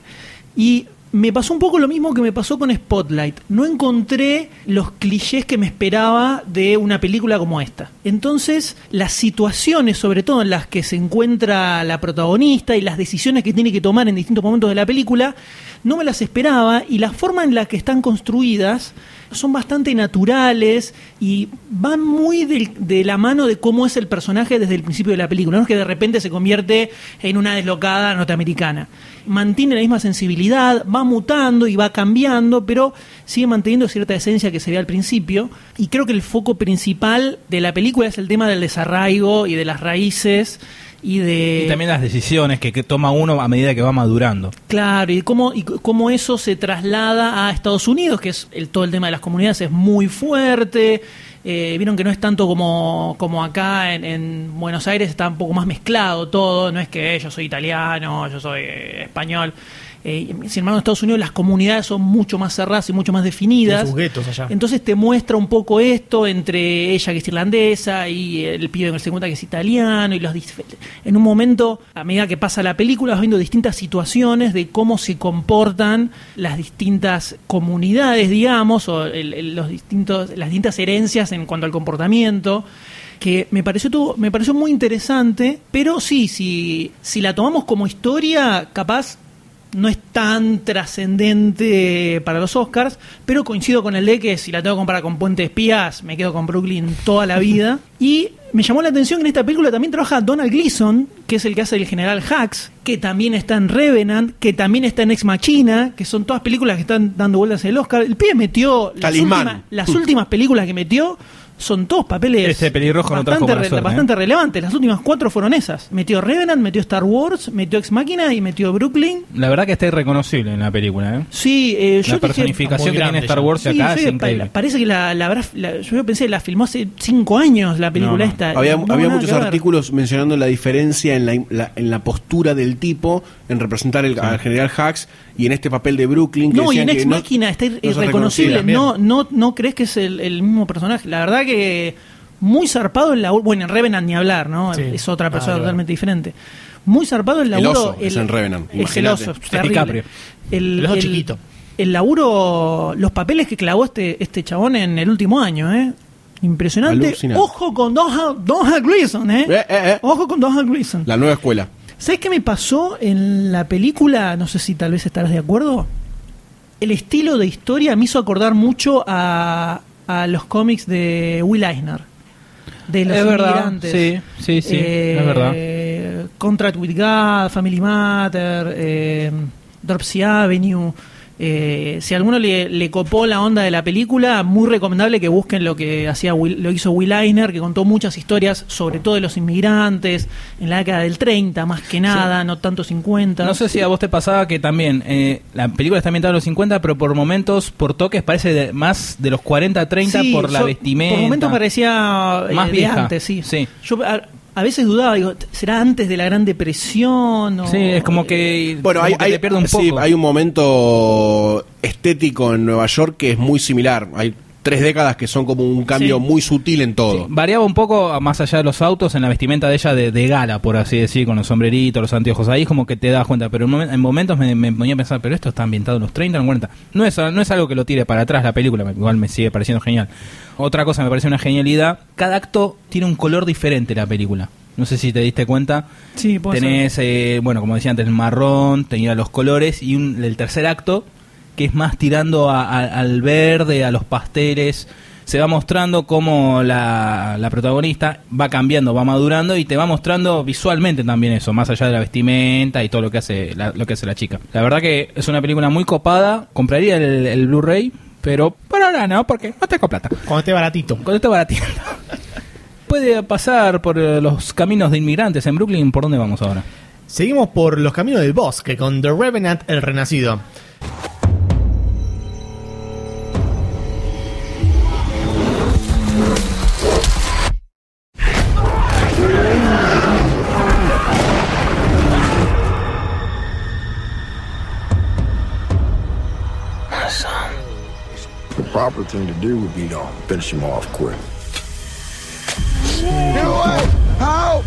Speaker 4: Y me pasó un poco lo mismo que me pasó con Spotlight. No encontré los clichés que me esperaba de una película como esta. Entonces, las situaciones, sobre todo en las que se encuentra la protagonista y las decisiones que tiene que tomar en distintos momentos de la película, no me las esperaba y la forma en la que están construidas son bastante naturales y van muy de la mano de cómo es el personaje desde el principio de la película. No es que de repente se convierte en una deslocada norteamericana. Mantiene la misma sensibilidad, va mutando y va cambiando, pero sigue manteniendo cierta esencia que se ve al principio. Y creo que el foco principal de la película es el tema del desarraigo y de las raíces y de...
Speaker 3: Y también las decisiones que, que toma uno a medida que va madurando.
Speaker 4: Claro, y cómo, y cómo eso se traslada a Estados Unidos, que es el, todo el tema de las comunidades es muy fuerte. Eh, Vieron que no es tanto como, como acá en, en Buenos Aires, está un poco más mezclado todo. No es que yo soy italiano, yo soy eh, español. Eh, sin embargo, en Estados Unidos las comunidades son mucho más cerradas y mucho más definidas.
Speaker 6: Sus allá.
Speaker 4: Entonces te muestra un poco esto entre ella que es irlandesa y el pibe que se cuenta que es italiano y los en un momento a medida que pasa la película vas viendo distintas situaciones de cómo se comportan las distintas comunidades digamos o el- el- los distintos las distintas herencias en cuanto al comportamiento que me pareció tuvo- me pareció muy interesante pero sí si si la tomamos como historia capaz no es tan trascendente para los Oscars, pero coincido con el de que si la tengo que comparar con Puente de Espías, me quedo con Brooklyn toda la vida. Y me llamó la atención que en esta película también trabaja Donald Gleason, que es el que hace el general Hux, que también está en Revenant, que también está en Ex Machina, que son todas películas que están dando vueltas en el Oscar. El pibe metió las últimas, las últimas películas que metió son todos papeles
Speaker 3: Este pelirrojo no trajo
Speaker 4: bastante, re-
Speaker 3: suerte,
Speaker 4: bastante
Speaker 3: ¿eh?
Speaker 4: relevantes. Las últimas cuatro fueron esas. Metió Revenant, metió Star Wars, metió Ex Machina y metió Brooklyn.
Speaker 3: La verdad que está irreconocible en la película, ¿eh?
Speaker 4: Sí, eh, yo
Speaker 3: La personificación que tiene Star. Wars
Speaker 4: Sí,
Speaker 3: acá
Speaker 4: sí,
Speaker 3: es increíble.
Speaker 4: parece que la, la la- yo pensé, la filmó hace cinco años la película
Speaker 3: No, no.
Speaker 4: esta.
Speaker 5: Había,
Speaker 4: No,
Speaker 5: había muchos artículos mencionando la diferencia en la, la- en la postura del tipo en representar el, al general Hux y en este papel de Brooklyn. Que
Speaker 4: No, y en Ex Máquina está
Speaker 5: no
Speaker 4: irreconocible. No, no, no crees que es el, el mismo personaje. La verdad que muy zarpado el laburo. Bueno, en Revenant ni hablar, ¿no?
Speaker 5: Sí.
Speaker 4: Es otra persona
Speaker 5: Ah,
Speaker 4: totalmente diferente. Muy zarpado el
Speaker 5: El
Speaker 4: laburo.
Speaker 5: oso es en Revenant,
Speaker 4: El,
Speaker 5: imagínate.
Speaker 4: oso,
Speaker 5: Es
Speaker 4: terrible. El,
Speaker 6: El oso
Speaker 4: el-
Speaker 6: chiquito.
Speaker 4: El laburo, los papeles que clavó este, este chabón en el último año, ¿eh? Impresionante.
Speaker 5: Alucinante.
Speaker 4: Ojo con Doha, Doha Gleason, ¿eh? Ojo con Doha Gleason.
Speaker 5: La nueva escuela.
Speaker 4: ¿Sabes qué me pasó en la película? No sé si tal vez estarás de acuerdo. El estilo de historia me hizo acordar mucho a, a los cómics de Will Eisner. De los
Speaker 3: Es verdad,
Speaker 4: inmigrantes.
Speaker 3: sí, sí, sí,
Speaker 4: Eh,
Speaker 3: es verdad.
Speaker 4: Contract with God, Family Matter, eh, Dropsy Avenue. Eh, si a alguno le, le copó la onda de la película, muy recomendable que busquen lo que hacía Will- lo hizo Will Eisner, que contó muchas historias, sobre todo de los inmigrantes, en la década del 30, más que nada, no tanto 50.
Speaker 3: No sé si a vos te pasaba que también eh, la película está ambientada en los 50, pero por momentos, por toques, parece de- más de los 40, 30
Speaker 4: Sí,
Speaker 3: por la
Speaker 4: so-
Speaker 3: vestimenta.
Speaker 4: Por momentos parecía eh,
Speaker 3: Más
Speaker 4: de
Speaker 3: vieja.
Speaker 4: antes, sí.
Speaker 3: Sí.
Speaker 4: Yo a, a veces dudaba, digo, ¿será antes de la Gran Depresión? O,
Speaker 3: Sí, es como que,
Speaker 5: Bueno,
Speaker 3: como
Speaker 5: hay,
Speaker 3: que
Speaker 5: hay-
Speaker 3: te pierde un
Speaker 5: sí,
Speaker 3: poco.
Speaker 5: hay un momento estético en Nueva York que es muy similar. Hay tres décadas que son como un cambio
Speaker 3: Sí.
Speaker 5: muy sutil en todo.
Speaker 3: Variaba un poco, más allá de los autos, en la vestimenta de ella de, de gala, por así decir, con los sombreritos, los anteojos. Ahí como que te das cuenta, pero en, momen- en momentos me, me ponía a pensar, pero esto está ambientado en los 30, en los 40. No es, no es algo que lo tire para atrás la película, igual me sigue pareciendo genial. Otra cosa me parece una genialidad, cada acto tiene un color diferente la película. No sé si te diste cuenta.
Speaker 4: Sí,
Speaker 3: Tenés, eh, bueno, como decía antes, el marrón, tenía los colores y un, el tercer acto que es más tirando a- a- al verde, a los pasteles. Se va mostrando cómo la, la protagonista va cambiando, va madurando y te va mostrando visualmente también eso, más allá de la vestimenta y todo lo que hace la, lo que hace la chica. La verdad que es una película muy copada. Compraría el, el Blu-ray, pero por ahora no, porque no tengo plata.
Speaker 6: Cuando esté baratito.
Speaker 3: Cuando esté baratito. Puede pasar por eh, los caminos de inmigrantes en Brooklyn. ¿Por dónde vamos ahora?
Speaker 6: Seguimos por los caminos del bosque con The Revenant, el renacido.
Speaker 17: Proper thing to do would be to finish him off quick.
Speaker 11: Get away! Help!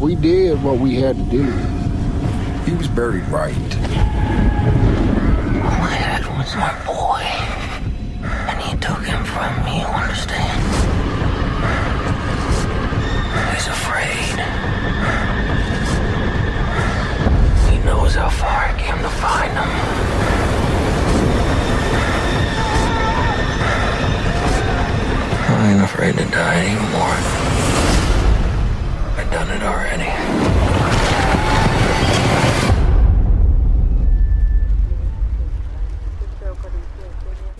Speaker 17: We did what we had to do. He was buried right.
Speaker 11: My dad was my boy. And he took him from me, you understand? He's afraid. Knows how far I came to find him. I ain't afraid to die anymore. I've done it already.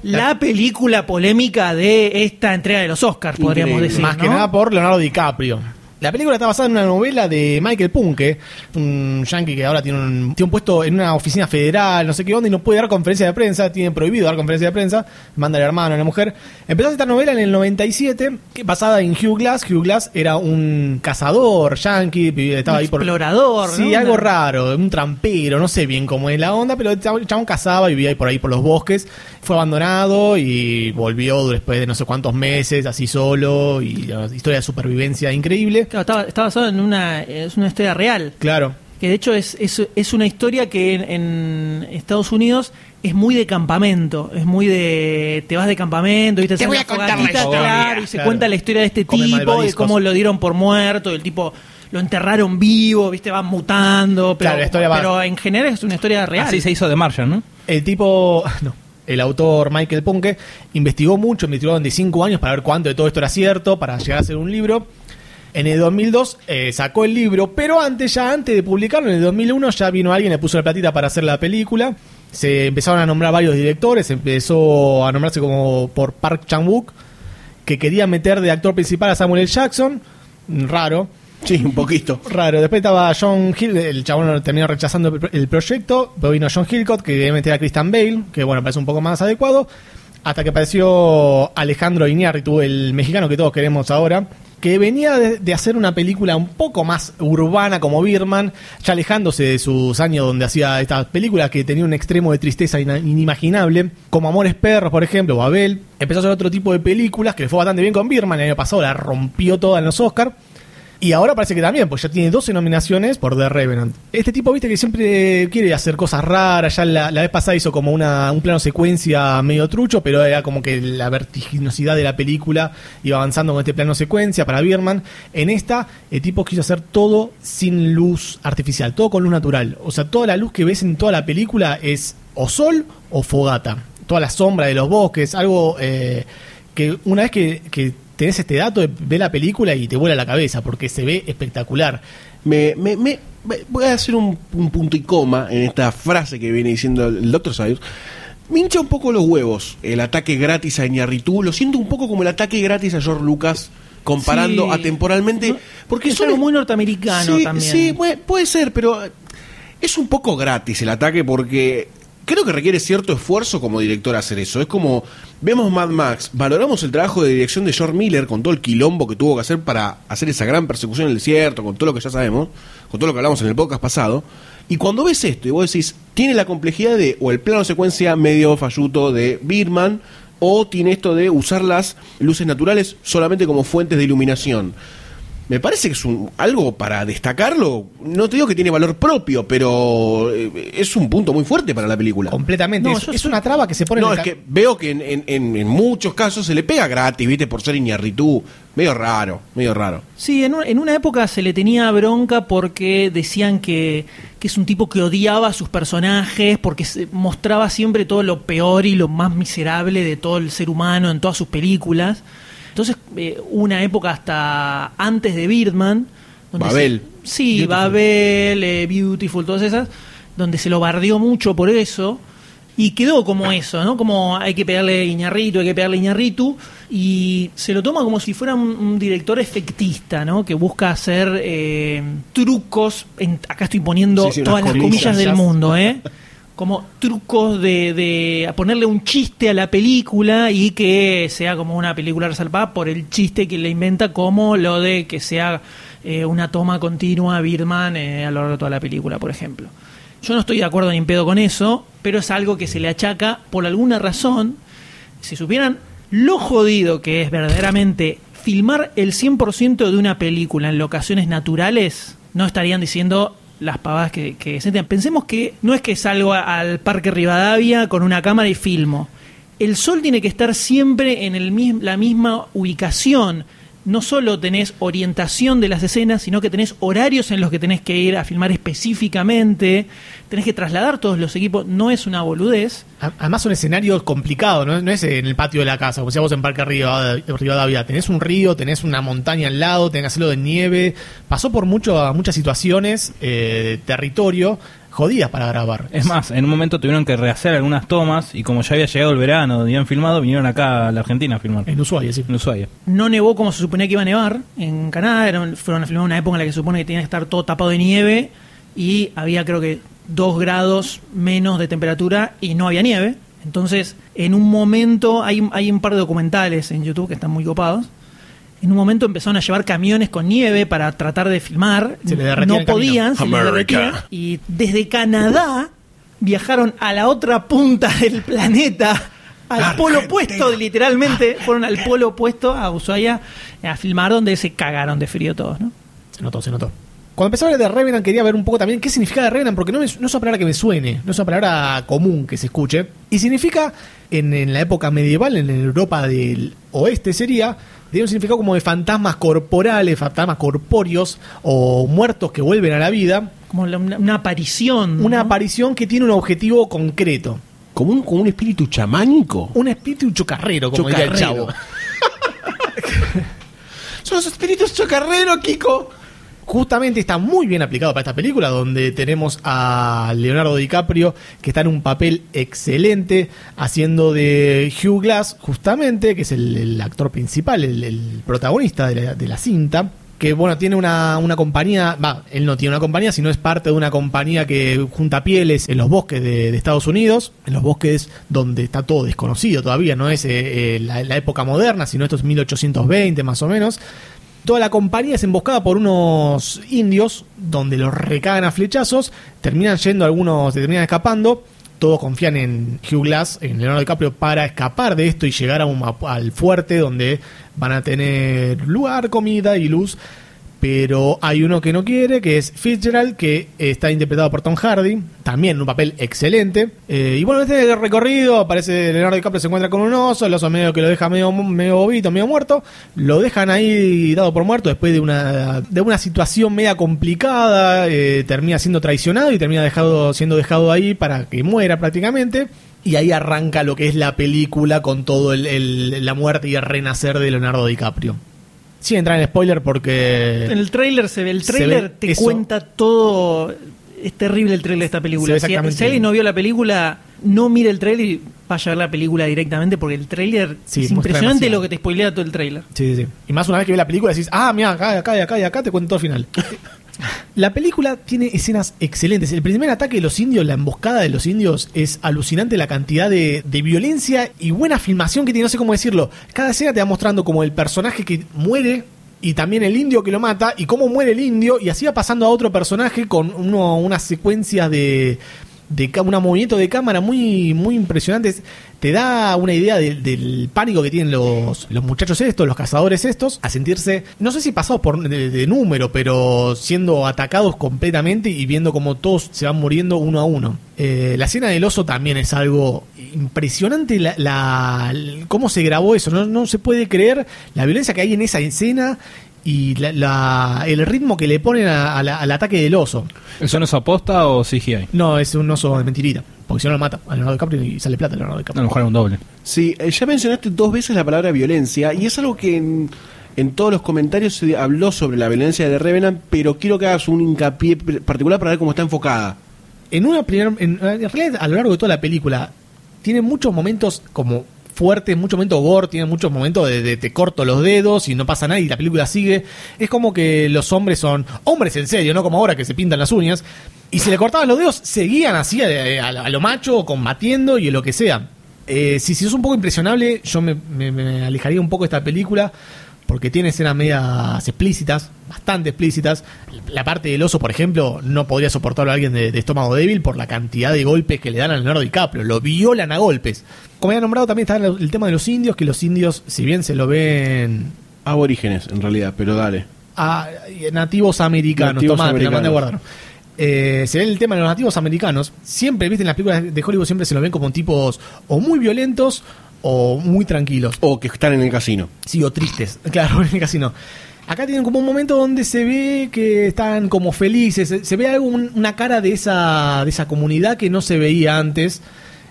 Speaker 4: La película polémica de esta entrega de los Oscars, podríamos
Speaker 6: Increíble.
Speaker 4: decir.
Speaker 6: Más que nada por Leonardo DiCaprio. La película está basada en una novela de Michael Punke, un yankee que ahora tiene un, tiene un puesto en una oficina federal, no sé qué onda, y no puede dar conferencia de prensa, tiene prohibido dar conferencia de prensa, manda al hermano, a la mujer. Empezó esta novela en el 97, que basada en Hugh Glass. Hugh Glass era un cazador yankee, estaba
Speaker 4: Un
Speaker 6: ahí por...
Speaker 4: explorador,
Speaker 6: Sí,
Speaker 4: ¿no?
Speaker 6: algo raro, un trampero, no sé bien cómo es la onda, pero el chabón, cazaba, vivía ahí por ahí por los bosques, fue abandonado y volvió después de no sé cuántos meses, así solo, y la historia de supervivencia increíble.
Speaker 4: Claro, está, está basado en una, es una historia real.
Speaker 6: Claro.
Speaker 4: Que de hecho es, es, es una historia que en, en Estados Unidos es muy de campamento. Es muy de. Te vas de campamento, ¿viste?
Speaker 11: Te voy
Speaker 4: la
Speaker 11: a contar la historia.
Speaker 4: claro, y se
Speaker 6: Claro.
Speaker 4: cuenta la historia de este
Speaker 6: Come
Speaker 4: tipo, de cómo lo dieron por muerto, el tipo lo enterraron vivo, ¿viste? Va mutando. Pero,
Speaker 6: Claro, la historia va-
Speaker 4: pero en general es una historia real.
Speaker 3: Así se hizo de Martian, ¿no?
Speaker 6: El tipo, no, el autor Michael Punke investigó mucho, investigó durante cinco años para ver cuánto de todo esto era cierto, para llegar a hacer un libro. En el 2002 eh, sacó el libro, pero antes, ya antes de publicarlo, en el 2001 ya vino alguien, le puso la platita para hacer la película. Se empezaron a nombrar varios directores, empezó a nombrarse como por Park Chan-wook, que quería meter de actor principal a Samuel L. Jackson. Raro.
Speaker 5: Sí, un poquito.
Speaker 6: Raro. Después estaba John Hill, el chabón terminó rechazando el, pro- el proyecto. Luego vino John Hillcott, que quería meter a Christian Bale, que bueno, parece un poco más adecuado. Hasta que apareció Alejandro Iñárritu, el mexicano que todos queremos ahora, que venía de, hacer una película un poco más urbana como Birman, ya alejándose de sus años donde hacía estas películas que tenía un extremo de tristeza ina- inimaginable, como Amores Perros, por ejemplo, o Abel. Empezó a hacer otro tipo de películas que le fue bastante bien con Birman, el año pasado la rompió toda en los Oscars. Y ahora parece que también, pues ya tiene 12 nominaciones por The Revenant. Este tipo, viste, que siempre quiere hacer cosas raras. Ya la, vez pasada hizo como una, un plano secuencia medio trucho, pero era como que la vertiginosidad de la película iba avanzando con este plano secuencia para Birman. En esta, el tipo quiso hacer todo sin luz artificial, todo con luz natural. O sea, toda la luz que ves en toda la película es o sol o fogata. Toda la sombra de los bosques, algo eh, que una vez que tenés este dato, ve la película y te vuela la cabeza, porque se ve espectacular.
Speaker 5: Me, me, me- me- voy a hacer un, un punto y coma en esta frase que viene diciendo el Dr. Sayers. Me hincha un poco los huevos el ataque gratis a Iñarritu. Lo siento un poco como el ataque gratis a George Lucas, comparando
Speaker 4: Sí.
Speaker 5: atemporalmente. Porque
Speaker 4: es algo muy norteamericano
Speaker 5: sí,
Speaker 4: también.
Speaker 5: Sí, puede, puede ser, pero es un poco gratis el ataque porque creo que requiere cierto esfuerzo como director hacer eso. Es como, vemos Mad Max, valoramos el trabajo de dirección de George Miller con todo el quilombo que tuvo que hacer para hacer esa gran persecución en el desierto, con todo lo que ya sabemos, con todo lo que hablamos en el podcast pasado. Y cuando ves esto y vos decís, tiene la complejidad de o el plano secuencia medio falluto de Birman, o tiene esto de usar las luces naturales solamente como fuentes de iluminación. Me parece que es un, algo para destacarlo. No te digo que tiene valor propio, pero eh, es un punto muy fuerte para la película.
Speaker 6: Completamente.
Speaker 4: No,
Speaker 6: es, una traba que se pone
Speaker 5: No,
Speaker 6: en
Speaker 5: es que veo que en, en- en- en muchos casos se le pega gratis, ¿viste? Por ser Iñarritu. Medio raro, medio raro.
Speaker 4: Sí, en, un- en una época se le tenía bronca porque decían que, que es un tipo que odiaba a sus personajes, porque se mostraba siempre todo lo peor y lo más miserable de todo el ser humano en todas sus películas. Entonces, eh, hubo una época hasta antes de Birdman. donde
Speaker 5: Babel.
Speaker 4: se- sí,
Speaker 5: Beautiful.
Speaker 4: Babel, eh, Beautiful, todas esas, donde se lo bardeó mucho por eso. Y quedó como eso, ¿no? Como hay que pegarle Iñarritu, hay que pegarle Iñarritu. Y se lo toma como si fuera un, un director efectista, ¿no? Que busca hacer eh, trucos. en- acá estoy poniendo
Speaker 5: Sí, sí, unas
Speaker 4: todas las
Speaker 5: comillas.
Speaker 4: comillas del mundo, ¿eh? Como trucos de, de ponerle un chiste a la película y que sea como una película resaltada por el chiste que le inventa, como lo de que sea eh, una toma continua Birdman eh, a lo largo de toda la película, por ejemplo. Yo no estoy de acuerdo ni en pedo con eso, pero es algo que se le achaca por alguna razón. Si supieran lo jodido que es verdaderamente filmar el 100% de una película en locaciones naturales, no estarían diciendo las pavadas que, que se Pensemos que no es que salgo al Parque Rivadavia con una cámara y filmo. El sol tiene que estar siempre en el, la misma ubicación. No solo tenés orientación de las escenas, sino que tenés horarios en los que tenés que ir a filmar específicamente. Tenés que trasladar todos los equipos. No es una boludez.
Speaker 6: Además son escenarios complicados, ¿no? no es en el patio de la casa, como decíamos en Parque Rivadavia. Tenés un río, tenés una montaña al lado, tenés que hacerlo de nieve. Pasó por mucho, muchas situaciones eh, de territorio jodidas para grabar.
Speaker 7: Es más, en un momento tuvieron que rehacer algunas tomas y como ya había llegado el verano, donde habían filmado, vinieron acá a la Argentina a filmar.
Speaker 6: En Ushuaia, sí.
Speaker 7: En Ushuaia.
Speaker 4: No nevó como se suponía que iba a nevar en Canadá. Fueron a filmar una época en la que se supone que tenía que estar todo tapado de nieve y había creo que dos grados menos de temperatura y no había nieve. Entonces, en un momento, hay, un- hay un par de documentales en YouTube que están muy copados. En un momento empezaron a llevar camiones con nieve para tratar de filmar.
Speaker 6: Se le
Speaker 4: no podían, se les
Speaker 5: America.
Speaker 4: derretía. Y desde Canadá viajaron a la otra punta del planeta, al polo opuesto, literalmente. Fueron al polo opuesto, a Ushuaia, a filmar donde se cagaron de frío todos, ¿no?
Speaker 6: Se notó, se notó. Cuando empezó a hablar de Revenant quería ver un poco también qué significa de Revenant, porque no, me- no es una palabra que me suene, no es una palabra común que se escuche. Y significa, en, en la época medieval, en Europa del oeste sería, tiene un significado como de fantasmas corporales, fantasmas corpóreos o muertos que vuelven a la vida.
Speaker 4: Como la- una, una aparición.
Speaker 6: Una
Speaker 4: ¿no?
Speaker 6: aparición que tiene un objetivo concreto.
Speaker 5: Como un, como un espíritu chamánico.
Speaker 6: Un espíritu chocarrero, como diría el chavo.
Speaker 5: Son los espíritus chocarreros, Kiko.
Speaker 6: Justamente está muy bien aplicado para esta película, donde tenemos a Leonardo DiCaprio, que está en un papel excelente, haciendo de Hugh Glass, justamente, que es el, actor principal, el, protagonista de la, de la cinta. Que bueno, tiene una, una compañía, va, él no tiene una compañía, sino es parte de una compañía que junta pieles en los bosques de, de Estados Unidos, en los bosques donde está todo desconocido todavía, no es eh, eh, la, la época moderna, sino esto es 1820 más o menos. Toda la compañía es emboscada por unos indios, donde los recagan a flechazos, terminan yendo algunos, terminan escapando. Todos confían en Hugh Glass, en Leonardo DiCaprio, para escapar de esto y llegar a un- al fuerte donde van a tener lugar, comida y luz. Pero hay uno que no quiere, que es Fitzgerald, que está interpretado por Tom Hardy, también un papel excelente. Eh, y bueno, en este recorrido aparece Leonardo DiCaprio, se encuentra con un oso, el oso medio que lo deja medio, medio bobito, medio muerto. Lo dejan ahí dado por muerto después de una, de una situación media complicada. eh, termina siendo traicionado y termina dejado, siendo dejado ahí para que muera prácticamente. Y ahí arranca lo que es la película con todo el- la muerte y el renacer de Leonardo DiCaprio. Sin entrar en spoiler porque...
Speaker 4: En el tráiler se ve, el tráiler te
Speaker 6: eso.
Speaker 4: cuenta todo. Es terrible el tráiler de esta película. Si, si alguien no vio la película, no mire el tráiler y vaya a ver la película directamente porque el tráiler
Speaker 6: Sí,
Speaker 4: es impresionante
Speaker 6: demasiado.
Speaker 4: lo que te spoilea todo el tráiler.
Speaker 6: Sí, sí, sí. Y más una vez que ve la película decís, ah, mira, acá, acá, acá acá te cuento todo el final. La película tiene escenas excelentes. El primer ataque de los indios, la emboscada de los indios, es alucinante la cantidad de, de violencia y buena filmación que tiene. No sé cómo decirlo. Cada escena te va mostrando como el personaje que muere y también el indio que lo mata y cómo muere el indio. Y así va pasando a otro personaje con uno- unas secuencias de, de un movimiento de cámara muy, muy impresionantes. Te da una idea del- del pánico que tienen los, los muchachos estos, los cazadores estos, a sentirse, no sé si pasados por de, de número, pero siendo atacados completamente y viendo como todos se van muriendo uno a uno. Eh, la escena del oso también es algo impresionante, la, la- cómo se grabó eso, no, no se puede creer la violencia que hay en esa escena y la- la- el ritmo que le ponen a- a la- al ataque del oso.
Speaker 7: ¿Eso no es aposta o CGI?
Speaker 6: No, es un oso de mentirita. Porque si no lo mata a Leonardo DiCaprio y sale plata a Leonardo
Speaker 7: A
Speaker 6: DiCaprio.
Speaker 7: lo mejor era un doble.
Speaker 5: Sí, eh, ya mencionaste dos veces la palabra violencia y es algo que en, en todos los comentarios se habló sobre la violencia de Revenant, pero quiero que hagas un hincapié particular para ver cómo está enfocada.
Speaker 6: En una primera, en, en realidad a lo largo de toda la película tiene muchos momentos como fuertes, muchos momentos gore, tiene muchos momentos de, te corto los dedos y no pasa nada y la película sigue. Es como que los hombres son hombres en serio, no como ahora que se pintan las uñas. Y si le cortaban los dedos, seguían así a, a lo- macho, combatiendo y lo que sea. Eh, si, si es un poco impresionable, yo me, me- me alejaría un poco de esta película porque tiene escenas medias explícitas, bastante explícitas. La parte del oso, por ejemplo, no podría soportarlo a alguien de, de estómago débil por la cantidad de golpes que le dan a Leonardo DiCaprio. Lo violan a golpes. Como había nombrado, también está el, tema de los indios, que los indios, si bien se lo ven
Speaker 5: Aborígenes, en realidad, pero dale.
Speaker 6: a nativos americanos,
Speaker 5: Nativos
Speaker 6: tomá, te la
Speaker 5: americanos.
Speaker 6: guardar. Eh, se ve el tema de los nativos americanos. Siempre, viste, en las películas de Hollywood siempre se los ven como tipos o muy violentos o muy tranquilos.
Speaker 5: O que están en el casino.
Speaker 6: Sí, o tristes. Claro, en el casino. Acá tienen como un momento donde se ve que están como felices. Se, se ve algo, un- una cara de esa, de esa comunidad que no se veía antes.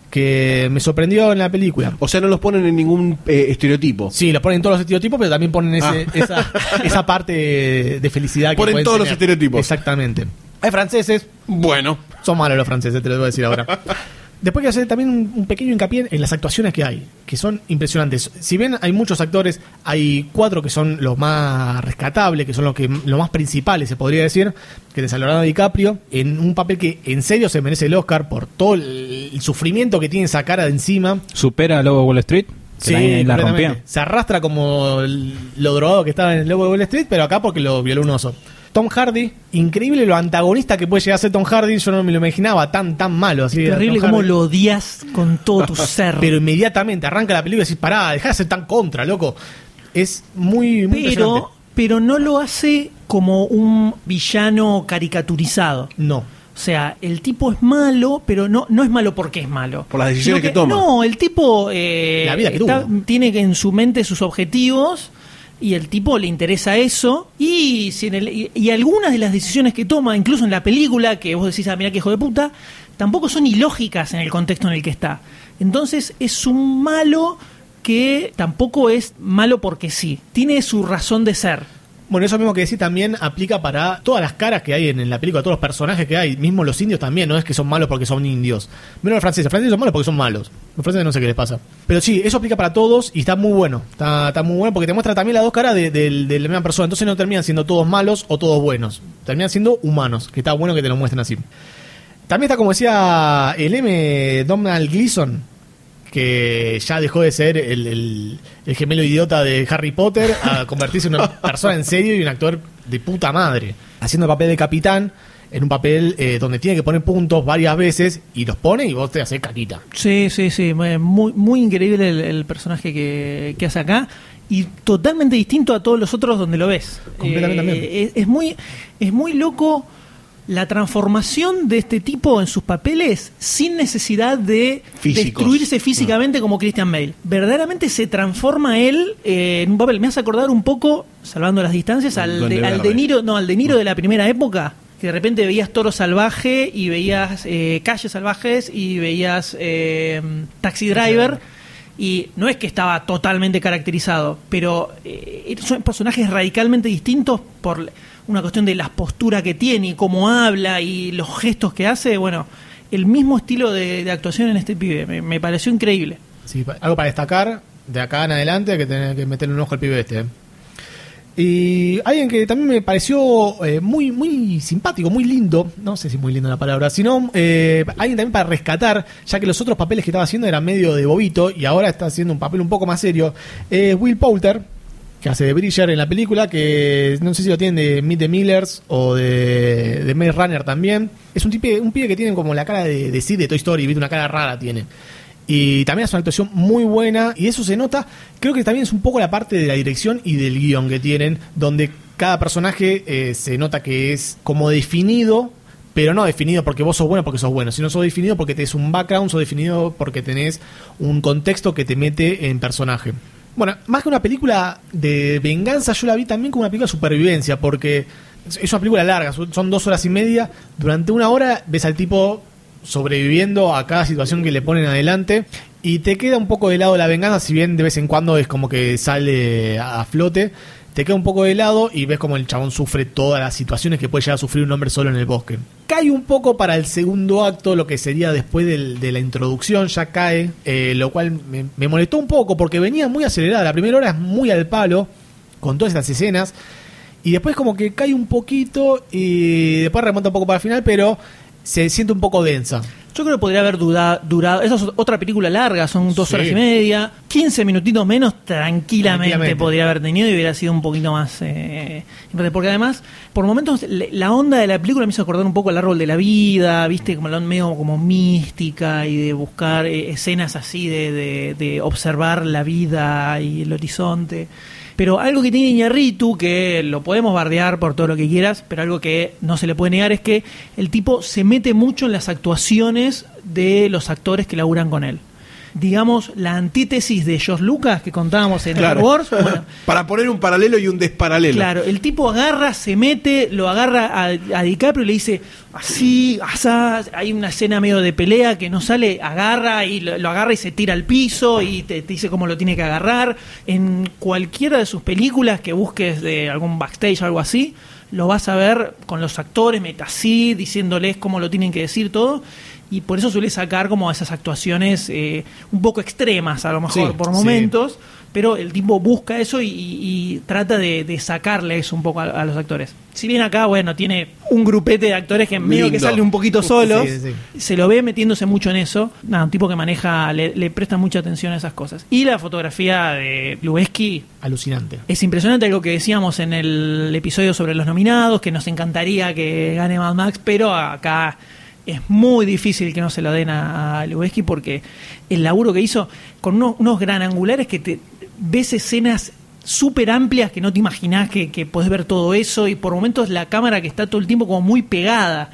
Speaker 6: Que me sorprendió en la película.
Speaker 5: O sea, no los ponen en ningún eh, estereotipo.
Speaker 6: Sí, los ponen todos los estereotipos, pero también ponen ese-
Speaker 5: Ah.
Speaker 6: esa, esa parte de, felicidad que
Speaker 5: Ponen todos los estereotipos.
Speaker 6: Exactamente. Hay franceses.
Speaker 5: Bueno.
Speaker 6: Son malos los franceses, te lo voy a decir ahora. Después quiero hacer también un, un pequeño hincapié en las actuaciones que hay, que son impresionantes. Si bien hay muchos actores, hay cuatro que son los más rescatables, que son los que los más principales, se podría decir, que es Leonardo DiCaprio, en un papel que en serio se merece el Oscar por todo el, el sufrimiento que tiene esa cara de encima.
Speaker 7: ¿Supera a Lobo de Wall Street? Que la.
Speaker 6: Se arrastra como el- lo drogado que estaba en el Lobo Wall Street, pero acá porque lo violó un oso. Tom Hardy, increíble lo antagonista que puede llegar a ser Tom Hardy, yo no me lo imaginaba tan tan malo. Así
Speaker 4: Terrible
Speaker 6: Hardy.
Speaker 4: lo odias con todo tu ser.
Speaker 6: Pero inmediatamente arranca la película y decís, pará, dejá de ser tan contra, loco. Es muy, muy
Speaker 4: pero, pero no lo hace como un villano caricaturizado.
Speaker 6: No.
Speaker 4: O sea, el tipo es malo, pero no, no es malo porque es malo.
Speaker 5: Por las decisiones que toma.
Speaker 4: No, el tipo eh,
Speaker 6: La vida que
Speaker 4: está-
Speaker 6: tuvo.
Speaker 4: tiene en su mente sus objetivos y el tipo le interesa eso. Y, el- y, algunas de las decisiones que toma, incluso en la película, que vos decís, ah, mira que hijo de puta, tampoco son ilógicas en el contexto en el que está. Entonces es un malo que tampoco es malo porque sí. Tiene su razón de ser.
Speaker 6: Bueno, eso mismo que decir también aplica para todas las caras que hay en, la película, todos los personajes que hay, mismo los indios también, no es que son malos porque son indios. Menos los franceses, los franceses son malos porque son malos. Los franceses no sé qué les pasa. Pero sí, eso aplica para todos y está muy bueno. Está, muy bueno porque te muestra también las dos caras de la misma persona. Entonces no terminan siendo todos malos o todos buenos. Terminan siendo humanos, que está bueno que te lo muestren así. También está, como decía el M. Donald Gleason, que ya dejó de ser el, el- el gemelo idiota de Harry Potter a convertirse en una persona en serio y un actor de puta madre. Haciendo el papel de capitán en un papel eh, donde tiene que poner puntos varias veces y los pone y vos te haces caquita.
Speaker 4: Sí, sí, sí. Muy, muy increíble el, el personaje que, que hace acá. Y totalmente distinto a todos los otros donde lo ves.
Speaker 6: Completamente
Speaker 4: Eh,
Speaker 6: también.
Speaker 4: es, es muy, es muy loco la transformación de este tipo en sus papeles sin necesidad de
Speaker 5: Físicos.
Speaker 4: destruirse físicamente como Christian Bale. Verdaderamente se transforma él eh, en un papel. Me hace acordar un poco, salvando las distancias, al de, al de Niro, no, al de Niro de la primera época. Que de repente veías Toro Salvaje y veías eh, Calles Salvajes y veías eh, Taxi Driver. Y no es que estaba totalmente caracterizado, pero eh, son personajes radicalmente distintos por una cuestión de la postura que tiene y cómo habla y los gestos que hace. Bueno, el mismo estilo de, actuación en este pibe. Me, pareció increíble.
Speaker 6: Sí, algo para destacar, de acá en adelante que tener que meterle un ojo al pibe este. eh. Y alguien que también me pareció eh, muy, muy simpático, muy lindo, no sé si muy lindo la palabra, sino eh, alguien también para rescatar, ya que los otros papeles que estaba haciendo eran medio de bobito y ahora está haciendo un papel un poco más serio, es Will Poulter, que hace de Bridger en la película, que no sé si lo tienen de Meet the Millers o de, de Maze Runner también. Es un, tipe, un pibe que tiene como la cara de, de de Toy Story, ¿viste? una cara rara tiene. Y también es una actuación muy buena y eso se nota. Creo que también es un poco la parte de la dirección y del guion que tienen, donde cada personaje eh, se nota que es como definido, pero no definido porque vos sos bueno porque sos bueno, sino sos definido porque tenés un background, sos definido porque tenés un contexto que te mete en personaje. Bueno, más que una película de venganza, yo la vi también como una película de supervivencia, porque es una película larga, son dos horas y media. Durante una hora ves al tipo sobreviviendo a cada situación que le ponen adelante y te queda un poco de lado la venganza, si bien de vez en cuando es como que sale a flote, te queda un poco de lado y ves como el chabón sufre todas las situaciones que puede llegar a sufrir un hombre solo en el bosque. Cae un poco para el segundo acto, lo que sería después de la introducción, ya cae, eh, lo cual me, me molestó un poco porque venía muy acelerada, la primera hora es muy al palo con todas estas escenas y después como que cae un poquito y después remonta un poco para el final, pero se siente un poco densa.
Speaker 4: Yo creo que podría haber duda- durado. Esa es otra película larga, son dos
Speaker 6: Sí.
Speaker 4: horas y media. 15 minutitos menos, tranquilamente,
Speaker 6: Tranquilamente.
Speaker 4: podría haber tenido y hubiera sido un poquito más. Eh, porque además, por momentos, la onda de la película me hizo acordar un poco al árbol de la vida, viste, como la onda medio como mística y de buscar eh, escenas así, de, de- de observar la vida y el horizonte. Pero algo que tiene Iñarritu, que lo podemos bardear por todo lo que quieras, pero algo que no se le puede negar es que el tipo se mete mucho en las actuaciones de los actores que laburan con él. Digamos, la antítesis de George Lucas que contábamos en Star
Speaker 5: Claro.
Speaker 4: Wars. bueno,
Speaker 5: Para poner un paralelo y un desparalelo.
Speaker 4: Claro, el tipo agarra, se mete, lo agarra a, a DiCaprio y le dice así, asá. Hay una escena medio de pelea que no sale, agarra y lo, lo agarra y se tira al piso y te, te dice cómo lo tiene que agarrar. En cualquiera de sus películas que busques de algún backstage o algo así, lo vas a ver con los actores, meta así, diciéndoles cómo lo tienen que decir todo. Y por eso suele sacar como esas actuaciones eh, un poco extremas, a lo mejor,
Speaker 6: Sí,
Speaker 4: por
Speaker 6: sí.
Speaker 4: momentos pero el tipo busca eso y, trata de, de sacarle eso un poco a, a los actores. Si bien acá, bueno, tiene un grupete de actores que medio que
Speaker 5: Lindo.
Speaker 4: sale un poquito
Speaker 6: Sí, sí.
Speaker 4: se lo ve metiéndose mucho en eso. Nada, un tipo que maneja, le, le presta mucha atención a esas cosas. Y la fotografía de Lubeski
Speaker 6: Alucinante.
Speaker 4: es impresionante, algo que decíamos en el episodio sobre los nominados, que nos encantaría que gane Mad Max, pero acá es muy difícil que no se lo den a, a Lubeski porque el laburo que hizo con unos, unos gran angulares que te ves escenas súper amplias que no te imaginás que, que podés ver todo eso y por momentos la cámara que está todo el tiempo como muy pegada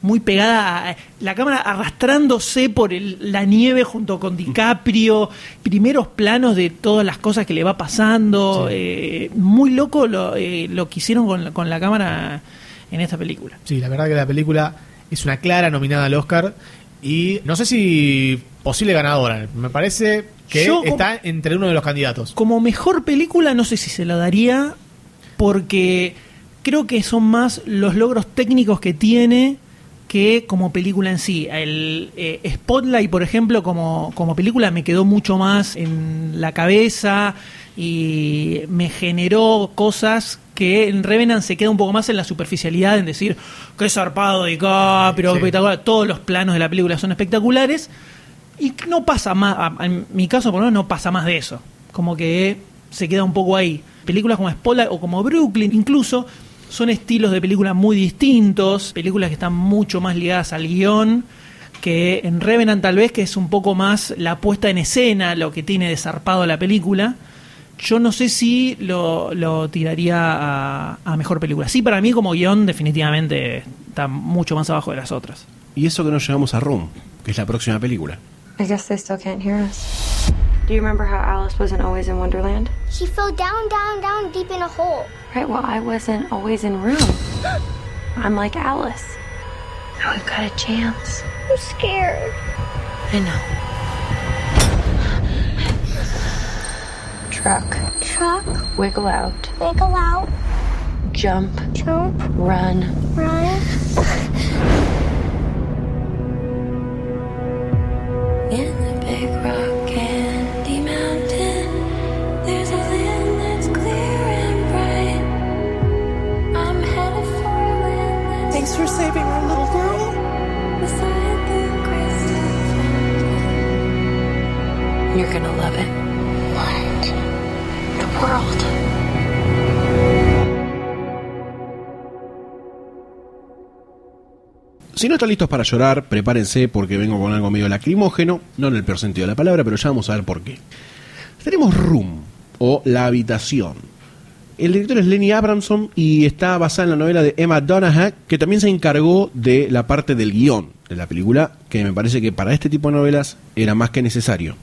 Speaker 4: muy pegada a- la cámara arrastrándose por el- la nieve junto con DiCaprio primeros planos de todas las cosas que le va pasando eh, muy loco lo, eh, lo que hicieron con la, con la cámara en esta película.
Speaker 6: Sí, la verdad que la película es una clara nominada al Oscar Y no sé si posible ganadora. Me parece que
Speaker 4: Yo
Speaker 6: está entre uno de los candidatos.
Speaker 4: Como mejor película, no sé si se la daría, porque creo que son más los logros técnicos que tiene que como película en sí. El eh, Spotlight, por ejemplo, como, como película me quedó mucho más en la cabeza y me generó cosas que en Revenant se queda un poco más en la superficialidad, en decir, qué zarpado de pero
Speaker 6: Sí.
Speaker 4: espectacular. Todos los planos de la película son espectaculares. Y no pasa más, en mi caso por lo menos no pasa más de eso. Como que se queda un poco ahí. Películas como Spotlight o como Brooklyn incluso son estilos de películas muy distintos, películas que están mucho más ligadas al guion, que en Revenant tal vez que es un poco más la puesta en escena, lo que tiene de zarpado la película. Yo no sé si lo, lo tiraría a, a mejor película. Sí, para mí como guion definitivamente está mucho más abajo de las otras.
Speaker 5: Y eso que nos llevamos a Room, que es la próxima película.
Speaker 18: I guess they still can't hear us. Do you remember how Alice wasn't always in Wonderland?
Speaker 16: She fell down, down, down deep in a hole.
Speaker 18: Right, well, I wasn't always in room. I'm like Alice. Now we've got a chance.
Speaker 16: I'm scared.
Speaker 18: I know. Truck.
Speaker 16: Truck,
Speaker 18: Wiggle out.
Speaker 16: wiggle out,
Speaker 18: Jump.
Speaker 16: jump,
Speaker 18: Run.
Speaker 16: run.
Speaker 18: In the big rock
Speaker 5: Si no están listos para llorar, prepárense porque vengo con algo medio lacrimógeno, no en el peor sentido de la palabra, pero ya vamos a ver por qué. Tenemos Room, o La Habitación. El director es Lenny Abramson y está basada en la novela de Emma Donoghue, que también se encargó de la parte del guion de la película, que me parece que para este tipo de novelas era más que necesario.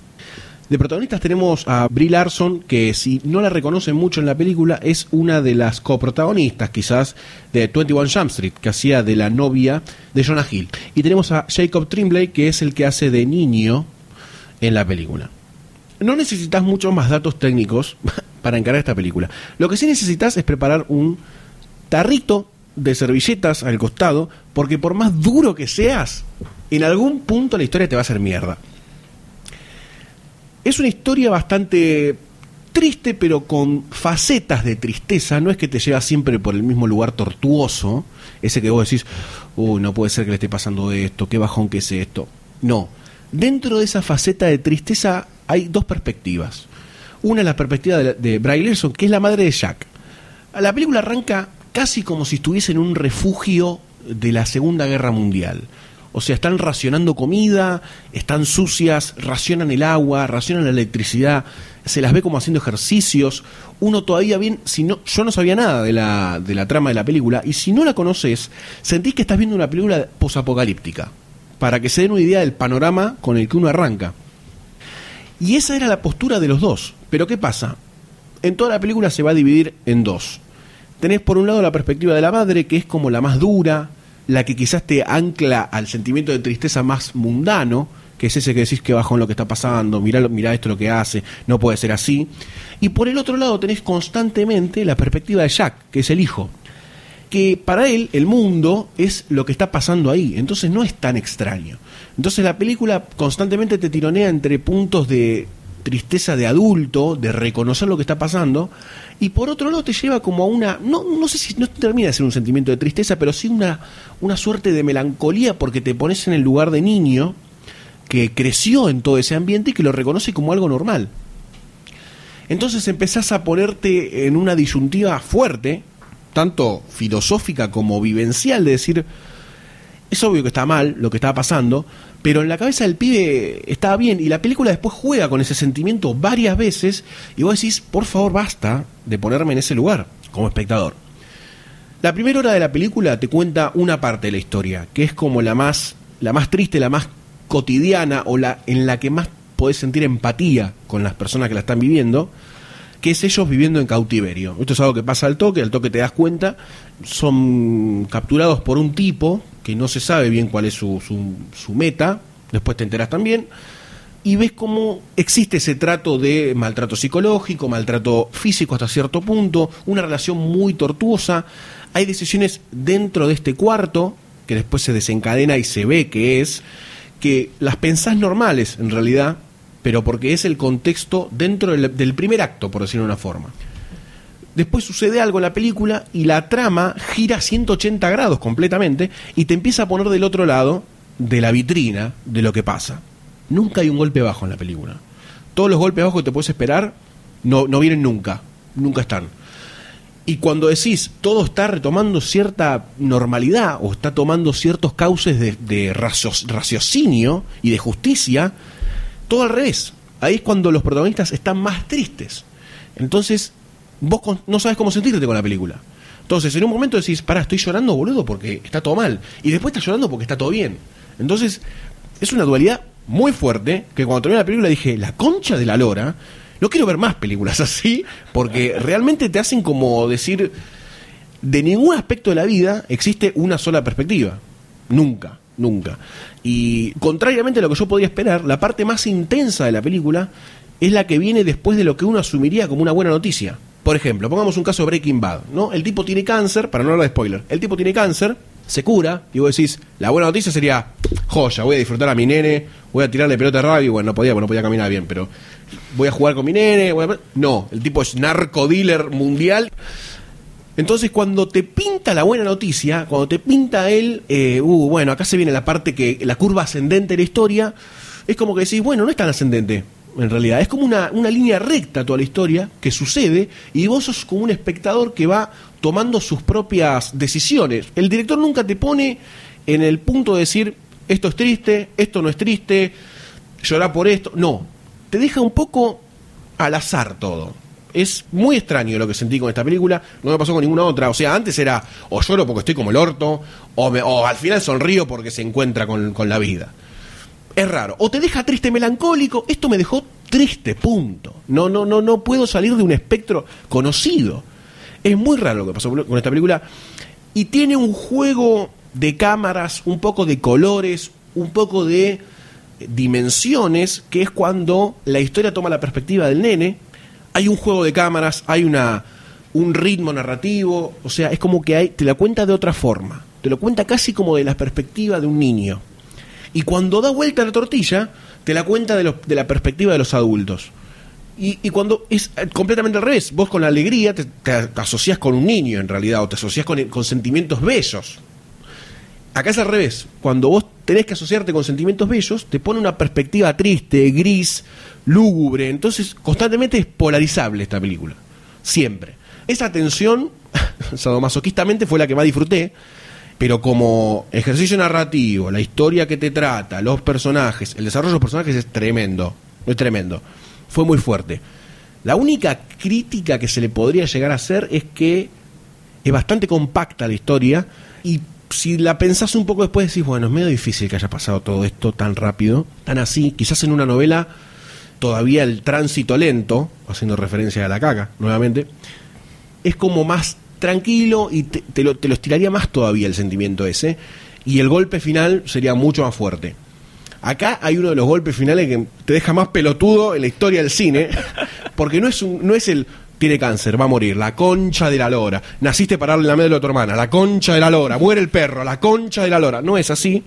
Speaker 5: De protagonistas tenemos a Brie Larson, que si no la reconocen mucho en la película, es una de las coprotagonistas quizás de 21 Jump Street, que hacía de la novia de Jonah Hill. Y tenemos a Jacob Tremblay, que es el que hace de niño en la película. No necesitas muchos más datos técnicos para encarar esta película. Lo que sí necesitas es preparar un tarrito de servilletas al costado, porque por más duro que seas, en algún punto la historia te va a hacer mierda. Es una historia bastante triste, pero con facetas de tristeza. No es que te lleva siempre por el mismo lugar tortuoso, ese que vos decís, uy, no puede ser que le esté pasando esto, qué bajón que es esto. No. Dentro de esa faceta de tristeza hay dos perspectivas. Una es la perspectiva de, de Bray Larson, que es la madre de Jack. La película arranca casi como si estuviese en un refugio de la Segunda Guerra Mundial. O sea, están racionando comida, están sucias, racionan el agua, racionan la electricidad, se las ve como haciendo ejercicios. Uno todavía bien, si no, yo no sabía nada de la, de la trama de la película, y si no la conoces, sentís que estás viendo una película posapocalíptica, para que se den una idea del panorama con el que uno arranca. Y esa era la postura de los dos. Pero ¿qué pasa? En toda la película se va a dividir en dos. Tenés por un lado la perspectiva de la madre, que es como la más dura, la que quizás te ancla al sentimiento de tristeza más mundano, que es ese que decís que bajón lo que está pasando, mirá, mirá esto lo que hace, no puede ser así. Y por el otro lado tenés constantemente la perspectiva de Jack, que es el hijo, que para él el mundo es lo que está pasando ahí, entonces no es tan extraño. Entonces la película constantemente te tironea entre puntos de tristeza de adulto, de reconocer lo que está pasando, y por otro lado te lleva como a una, no, no sé si no termina de ser un sentimiento de tristeza, pero sí una, una suerte de melancolía porque te pones en el lugar de niño que creció en todo ese ambiente y que lo reconoce como algo normal. Entonces empezás a ponerte en una disyuntiva fuerte, tanto filosófica como vivencial, de decir, es obvio que está mal lo que estaba pasando, pero en la cabeza del pibe estaba bien y la película después juega con ese sentimiento varias veces y vos decís, por favor, basta de ponerme en ese lugar como espectador. La primera hora de la película te cuenta una parte de la historia, que es como la más, la más triste, la más cotidiana o la en la que más podés sentir empatía con las personas que la están viviendo, que es ellos viviendo en cautiverio. Esto es algo que pasa al toque, al toque te das cuenta, son capturados por un tipo que no se sabe bien cuál es su, su, meta, después te enteras también, y ves cómo existe ese trato de maltrato psicológico, maltrato físico hasta cierto punto, una relación muy tortuosa, hay decisiones dentro de este cuarto, que después se desencadena y se ve que es, que las pensás normales en realidad, pero porque es el contexto dentro del, del primer acto, por decirlo de una forma. Después sucede algo en la película y la trama gira 180 grados completamente y te empieza a poner del otro lado de la vitrina de lo que pasa. Nunca hay un golpe bajo en la película. Todos los golpes bajos que te puedes esperar no, no vienen nunca. Nunca están. Y cuando decís todo está retomando cierta normalidad o está tomando ciertos cauces de, de racio- raciocinio y de justicia, todo al revés. Ahí es cuando los protagonistas están más tristes. Entonces, vos no sabes cómo sentirte con la película. Entonces, en un momento decís, pará, estoy llorando, boludo, porque está todo mal. Y después estás llorando porque está todo bien. Entonces, es una dualidad muy fuerte que cuando terminé la película dije, la concha de la lora, no quiero ver más películas así, porque realmente te hacen como decir, de ningún aspecto de la vida existe una sola perspectiva. Nunca, nunca. Y contrariamente a lo que yo podía esperar, la parte más intensa de la película es la que viene después de lo que uno asumiría como una buena noticia. Por ejemplo, pongamos un caso Breaking Bad, ¿no? El tipo tiene cáncer, para no hablar de spoiler, el tipo tiene cáncer, se cura, y vos decís, la buena noticia sería, joya, voy a disfrutar a mi nene, voy a tirarle pelota de rugby, bueno, no podía, porque no podía caminar bien, pero voy a jugar con mi nene, voy a- No, el tipo es narco dealer mundial. Entonces, cuando te pinta la buena noticia, cuando te pinta él, eh, uh, bueno, acá se viene la parte que, la curva ascendente de la historia, es como que decís, bueno, no es tan ascendente, en realidad, es como una, una línea recta toda la historia que sucede y vos sos como un espectador que va tomando sus propias decisiones. El director nunca te pone en el punto de decir, esto es triste, esto no es triste, llorar por esto, no, te deja un poco al azar todo. Es muy extraño lo que sentí con esta película, no me pasó con ninguna otra. O sea, antes era o lloro porque estoy como el orto, o, me- o al final sonrío porque se encuentra con, con la vida. Es raro. O te deja triste, melancólico. Esto me dejó triste, punto. No, no, no, no puedo salir de un espectro conocido. Es muy raro lo que pasó con esta película. Y tiene un juego de cámaras, un poco de colores, un poco de dimensiones, que es cuando la historia toma la perspectiva del nene. Hay un juego de cámaras, hay una un ritmo narrativo, o sea, es como que hay, te la cuenta de otra forma. Te lo cuenta casi como de la perspectiva de un niño. Y cuando da vuelta la tortilla, te la cuenta de, la perspectiva de los adultos. Y, cuando es eh, completamente al revés, vos con la alegría te, asociás con un niño en realidad, o te asociás con, con sentimientos bellos. Acá es al revés, cuando vos tenés que asociarte con sentimientos bellos, te pone una perspectiva triste, gris, lúgubre, entonces constantemente es polarizable esta película, siempre. Esa tensión, sadomasoquistamente, fue la que más disfruté, pero como ejercicio narrativo, la historia que te trata, los personajes, el desarrollo de los personajes es tremendo, es tremendo. Fue muy fuerte. La única crítica que se le podría llegar a hacer es que es bastante compacta la historia y si la pensás un poco después decís, bueno, es medio difícil que haya pasado todo esto tan rápido, tan así, quizás en una novela todavía el tránsito lento, haciendo referencia a la caca nuevamente, es como más tranquilo y te, te lo, te lo estiraría más todavía el sentimiento ese. Y el golpe final sería mucho más fuerte. Acá hay uno de los golpes finales que te deja más pelotudo en la historia del cine, porque no es, un, no es el tiene cáncer, va a morir, la concha de la lora, naciste para darle la médula a tu hermana, la concha de la lora, muere el perro, la concha de la lora, no es así.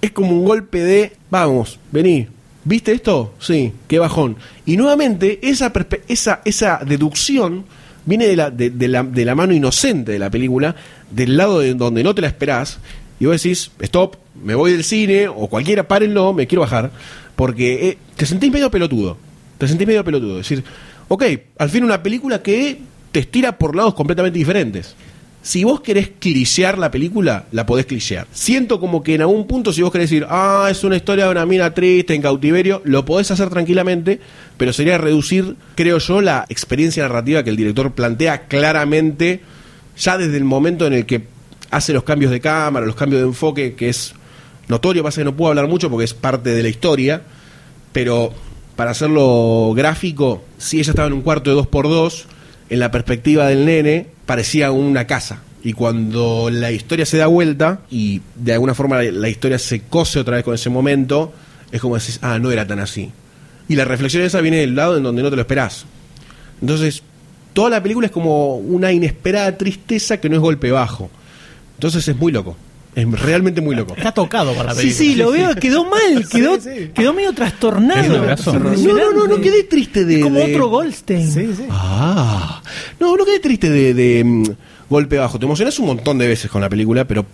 Speaker 5: Es como un golpe de, vamos, vení, ¿viste esto? Sí, qué bajón. Y nuevamente, esa, esa, esa deducción viene de la, de, de la, de la mano inocente de la película, del lado de donde no te la esperás, y vos decís, stop, me voy del cine, o cualquiera, párenlo, me quiero bajar, porque eh, te sentís medio pelotudo, te sentís medio pelotudo, es decir, ok, al fin una película que te estira por lados completamente diferentes. Si vos querés clichear la película, la podés clichear. Siento como que en algún punto, si vos querés decir, ah, es una historia de una mina triste en cautiverio, lo podés hacer tranquilamente, pero sería reducir, creo yo, la experiencia narrativa que el director plantea claramente ya desde el momento en el que hace los cambios de cámara, los cambios de enfoque, que es notorio, pasa que no puedo hablar mucho porque es parte de la historia, pero para hacerlo gráfico, si ella estaba en un cuarto de 2x2, en la perspectiva del nene parecía una casa, Y cuando la historia se da vuelta y de alguna forma la, historia se cose otra vez con ese momento, es como decís, ah, no era tan así. Y la reflexión esa viene del lado en donde no te lo esperás. Entonces, toda la película es como una inesperada tristeza que no es golpe bajo. Entonces es muy loco. Es realmente muy loco.
Speaker 6: Está tocado por la
Speaker 4: Sí,
Speaker 6: película.
Speaker 4: sí, lo veo, quedó mal, quedó, quedó medio trastornado.
Speaker 5: No, no, no, no quedé triste de.
Speaker 4: Es como
Speaker 5: de-
Speaker 4: otro Goldstein.
Speaker 5: Ah, no, no quedé triste de, de, mm, golpe bajo. Te emocionás un montón de veces con la película, pero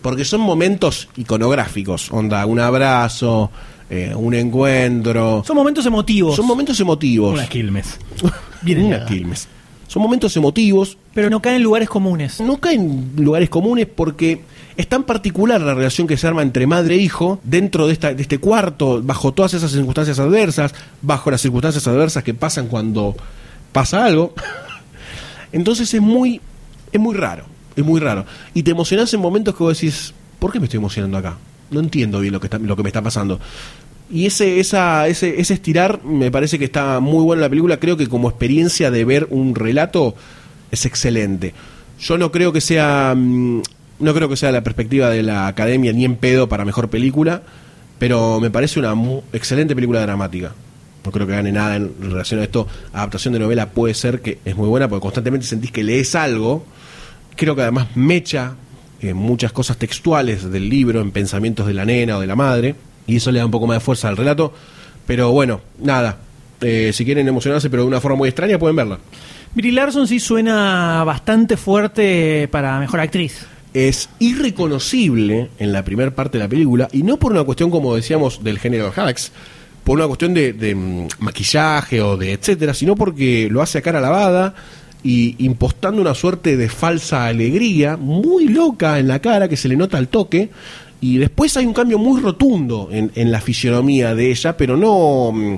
Speaker 5: porque son momentos iconográficos. Onda, un abrazo, eh, un encuentro.
Speaker 4: Son momentos emotivos.
Speaker 5: Son momentos emotivos.
Speaker 7: Una Quilmes.
Speaker 5: Vienen una Quilmes. Son momentos emotivos.
Speaker 4: Pero no caen en lugares comunes.
Speaker 5: No caen en lugares comunes porque es tan particular la relación que se arma entre madre e hijo dentro de, este cuarto, bajo todas esas circunstancias adversas, bajo las circunstancias adversas que pasan cuando pasa algo. Entonces es muy, es muy raro, es muy raro. Y te emocionás en momentos que vos decís, ¿por qué me estoy emocionando acá? No entiendo bien lo que, está, lo que me está pasando. Y ese, esa, ese, ese estirar me parece que está muy bueno en la película. Creo que como experiencia de ver un relato es excelente. Yo no creo que sea. No creo que sea la perspectiva de la academia ni en pedo para mejor película. Pero me parece una mu- excelente película dramática. No creo que gane nada en relación a esto. Adaptación de novela puede ser que es muy buena porque constantemente sentís que lees algo. Creo que además mecha eh, muchas cosas textuales del libro en pensamientos de la nena o de la madre. Y eso le da un poco más de fuerza al relato. Pero bueno, nada. Eh, si quieren emocionarse, pero de una forma muy extraña, pueden verla.
Speaker 4: Brie Larson sí suena bastante fuerte para mejor actriz.
Speaker 5: Es irreconocible en la primera parte de la película, y no por una cuestión, como decíamos, del género Hacks, por una cuestión de, de, mm, maquillaje o de etcétera, sino porque lo hace a cara lavada y impostando una suerte de falsa alegría muy loca en la cara que se le nota al toque. Y después hay un cambio muy rotundo en, en la fisionomía de ella, pero no mm,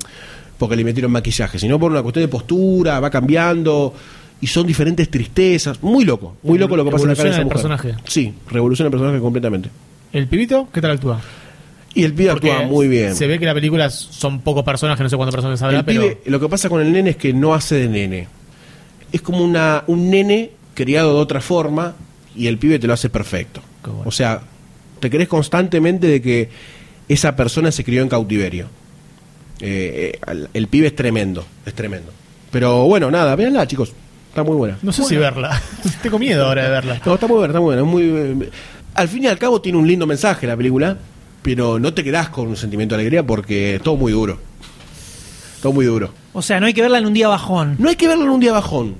Speaker 5: porque le metieron maquillaje, sino por una cuestión de postura, va cambiando y son diferentes tristezas. Muy loco, muy loco lo que pasa en la cara de esa
Speaker 6: Evoluciona
Speaker 5: mujer.
Speaker 6: el personaje.
Speaker 5: Sí, revoluciona el personaje completamente.
Speaker 6: ¿El pibito? ¿Qué tal actúa?
Speaker 5: Y el pibe
Speaker 6: Porque
Speaker 5: actúa muy bien.
Speaker 6: Se ve que la película son pocos personajes, no sé cuántos personajes habrá,
Speaker 5: El
Speaker 6: pero.
Speaker 5: pibe, lo que pasa con el nene es que no hace de nene. Es como una, un nene criado de otra forma y el pibe te lo hace perfecto. O sea, te crees constantemente de que esa persona se crió en cautiverio. Eh, eh, el, el pibe es tremendo, es tremendo. Pero bueno, nada, véanla, chicos. Está muy buena.
Speaker 6: No sé si verla. Tengo miedo ahora de verla.
Speaker 5: No, está muy buena, está muy buena. es muy, eh, al fin y al cabo tiene un lindo mensaje la película, pero no te quedás con un sentimiento de alegría porque es todo muy duro. Todo muy duro.
Speaker 4: O sea, no hay que verla en un día bajón.
Speaker 5: No hay que verla en un día bajón.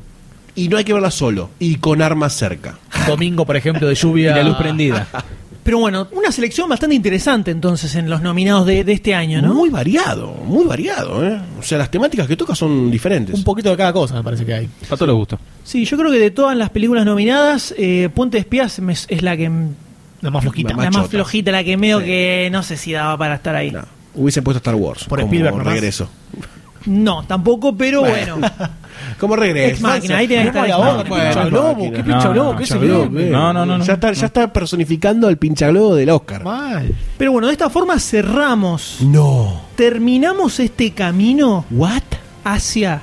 Speaker 5: Y no hay que verla solo. Y con armas cerca.
Speaker 6: Domingo, por ejemplo, de lluvia.
Speaker 7: Y la luz prendida.
Speaker 4: Pero bueno, una selección bastante interesante entonces en los nominados de, de este año, ¿no?
Speaker 5: Muy variado, muy variado. ¿eh? O sea, las temáticas que toca son diferentes.
Speaker 6: Un poquito de cada cosa, me parece que hay.
Speaker 7: A todos les gusta.
Speaker 4: Sí, yo creo que de todas las películas nominadas, eh, Puente de Espías me- es la que...
Speaker 6: La más flojita.
Speaker 4: La más flojita, la que veo que no sé si daba para estar ahí. No,
Speaker 5: Hubiesen puesto Star Wars.
Speaker 6: Por
Speaker 5: como
Speaker 6: Spielberg nomás.
Speaker 5: regreso.
Speaker 4: tampoco, pero bueno.
Speaker 5: Como regreso.
Speaker 4: Ex Máquina, ahí tenés que estar Ex Máquina.
Speaker 6: pincha globo, qué pincha
Speaker 7: No,
Speaker 6: globo,
Speaker 7: no,
Speaker 6: qué se.
Speaker 7: No, no, no, no.
Speaker 5: Ya está, ya está personificando al pinchaglobo del Oscar.
Speaker 6: Mal.
Speaker 4: Pero bueno, de esta forma cerramos,
Speaker 5: No.
Speaker 4: terminamos este camino
Speaker 5: ¿What?
Speaker 4: hacia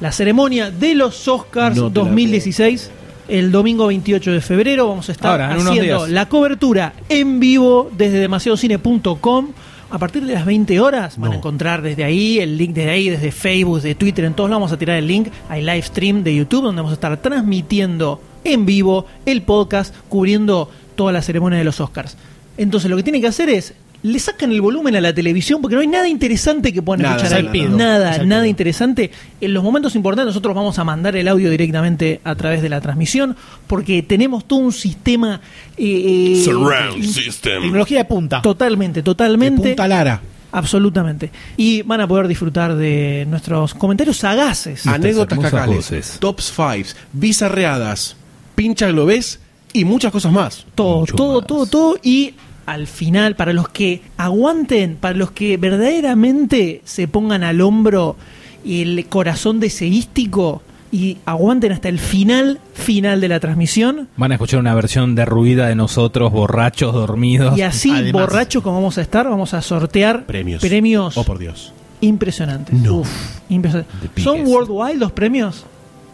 Speaker 4: la ceremonia de los Oscars
Speaker 5: No te la
Speaker 4: 2016. El domingo 28 de febrero vamos a estar
Speaker 7: Ahora,
Speaker 4: haciendo la cobertura en vivo desde demasiadocine.com. A partir de las 20 horas van a encontrar desde ahí el link desde ahí, desde Facebook, de Twitter, en todos lados vamos a tirar el link. Hay live stream de YouTube donde vamos a estar transmitiendo en vivo el podcast cubriendo toda la ceremonia de los Oscars. Entonces lo que tienen que hacer es le sacan el volumen a la televisión porque no hay nada interesante que puedan
Speaker 5: Nada,
Speaker 4: escuchar
Speaker 5: es
Speaker 4: ahí.
Speaker 5: al pedo.
Speaker 4: Nada, nada interesante. En los momentos importantes nosotros vamos a mandar el audio directamente a través de la transmisión porque tenemos todo un sistema eh, eh,
Speaker 2: Surround system.
Speaker 6: Tecnología de punta.
Speaker 4: totalmente, totalmente.
Speaker 5: Punta Lara.
Speaker 4: Absolutamente. Y van a poder disfrutar de nuestros comentarios sagaces.
Speaker 5: Anécdotas cacales.
Speaker 7: voces.
Speaker 5: Tops fives. Bizarreadas. Pincha globés. Y muchas cosas más.
Speaker 4: todo,
Speaker 7: Mucho
Speaker 4: todo,
Speaker 7: más.
Speaker 4: todo, todo. Y al final, para los que aguanten, para los que verdaderamente se pongan al hombro el corazón deseístico y aguanten hasta el final, final de la transmisión.
Speaker 7: Van a escuchar una versión derruida de nosotros, borrachos, dormidos.
Speaker 4: Y así,
Speaker 6: Además.
Speaker 4: borrachos como vamos a estar, vamos a sortear
Speaker 5: Premios.
Speaker 4: premios
Speaker 5: Oh, por Dios.
Speaker 4: impresionantes.
Speaker 5: No.
Speaker 4: Uf, impresionantes. ¿Son worldwide los premios?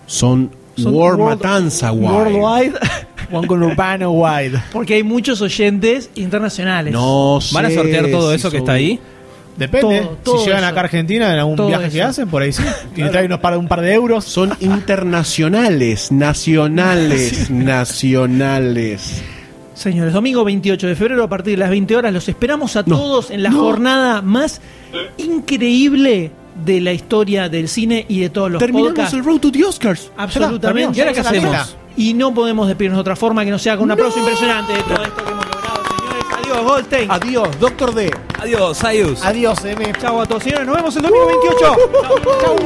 Speaker 5: Son
Speaker 4: Son
Speaker 5: War
Speaker 4: world-
Speaker 5: Matanza Wide.
Speaker 4: Worldwide.
Speaker 6: One con Urbano Wide.
Speaker 4: Porque hay muchos oyentes internacionales.
Speaker 5: No
Speaker 7: ¿Van a
Speaker 5: sé
Speaker 7: sortear todo
Speaker 5: si
Speaker 7: eso que está ahí?
Speaker 6: Depende.
Speaker 4: Todo- todo
Speaker 6: si llegan
Speaker 4: eso.
Speaker 6: acá a Argentina en algún
Speaker 4: Todo
Speaker 6: viaje que hacen, por ahí sí. Y traen unos par, un par de euros.
Speaker 5: Son internacionales, nacionales, nacionales.
Speaker 4: Señores, domingo 28 de febrero a partir de las 20 horas los esperamos a todos en la jornada más increíble de la historia del cine y de todos los
Speaker 5: Terminamos
Speaker 4: podcasts.
Speaker 5: el Road to the Oscars.
Speaker 4: Absolutamente.
Speaker 7: ¿Y ahora qué hacemos?
Speaker 4: Y no podemos despedirnos de otra forma que no sea con un aplauso impresionante de todo esto que hemos logrado, señores. Adiós, Goldstein.
Speaker 5: Adiós, Doctor D.
Speaker 7: Adiós, Sayus.
Speaker 6: Adiós, M.
Speaker 4: Chau a todos, señores. Nos vemos el domingo 28. Chau,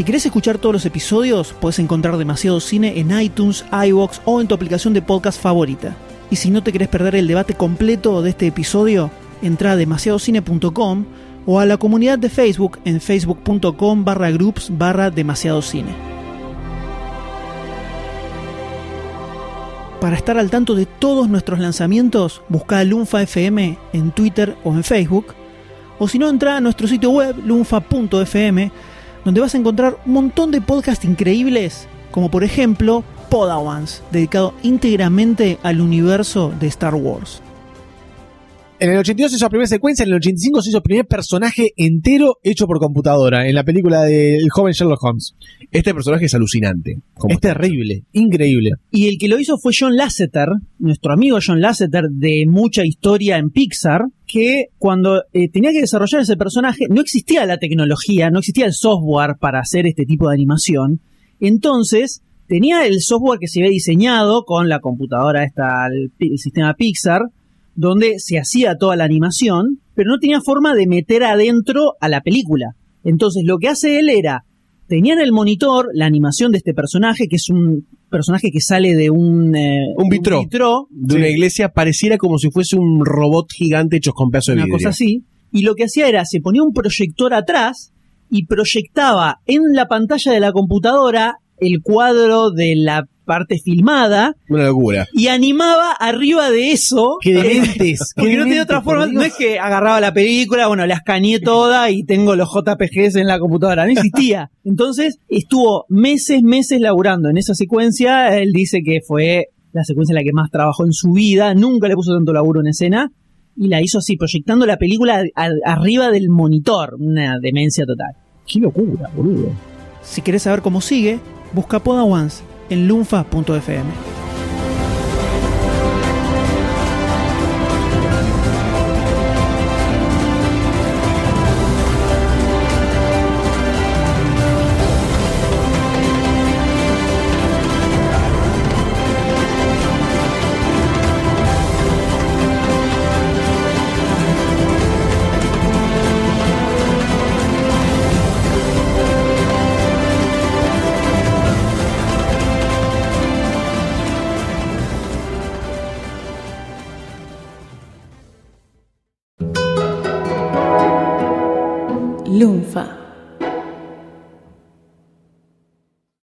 Speaker 4: Si querés escuchar todos los episodios, puedes encontrar demasiado cine en iTunes, iBox o en tu aplicación de podcast favorita. Y si no te querés perder el debate completo de este episodio, entra a demasiadocine.com o a la comunidad de Facebook en facebook.com barra groups barra demasiado cine. Para estar al tanto de todos nuestros lanzamientos, busca Lunfa FM en Twitter o en Facebook, o si no, entra a nuestro sitio web lunfa.fm, donde vas a encontrar un montón de podcasts increíbles, como por ejemplo Podawans, dedicado íntegramente al universo de Star Wars.
Speaker 6: En el 82 se hizo la primera secuencia, en el 85 se hizo el primer personaje entero hecho por computadora, en la película del joven Sherlock Holmes.
Speaker 5: Este personaje es alucinante.
Speaker 6: Es terrible, increíble.
Speaker 4: Y el que lo hizo fue John Lasseter, nuestro amigo John Lasseter de mucha historia en Pixar, que cuando eh, tenía que desarrollar ese personaje no existía la tecnología, no existía el software para hacer este tipo de animación. Entonces tenía el software que se había diseñado con la computadora, esta, el sistema Pixar, donde se hacía toda la animación, pero no tenía forma de meter adentro a la película. Entonces lo que hace él era, tenía en el monitor la animación de este personaje, que es un personaje que sale de un, eh,
Speaker 5: Un vitró.
Speaker 4: vitró,
Speaker 5: De una iglesia pareciera como si fuese un robot gigante hecho con pedazos de
Speaker 4: una cosa así, y lo que hacía era, se ponía un proyector atrás y proyectaba en la pantalla de la computadora el cuadro de la parte filmada
Speaker 5: Una locura.
Speaker 4: y animaba arriba de eso.
Speaker 6: Qué dementes,
Speaker 4: Porque
Speaker 6: qué
Speaker 4: no tiene
Speaker 6: demente,
Speaker 4: otra forma. No es que agarraba la película, bueno, la escaneé toda y tengo los JPGs en la computadora. No existía. Entonces estuvo meses, meses laburando en esa secuencia. Él dice que fue la secuencia en la que más trabajó en su vida. Nunca le puso tanto laburo en escena. Y la hizo así, proyectando la película arriba del monitor. Una demencia total.
Speaker 6: Qué locura, boludo.
Speaker 4: Si querés saber cómo sigue, busca Podawans en lunfa.fm.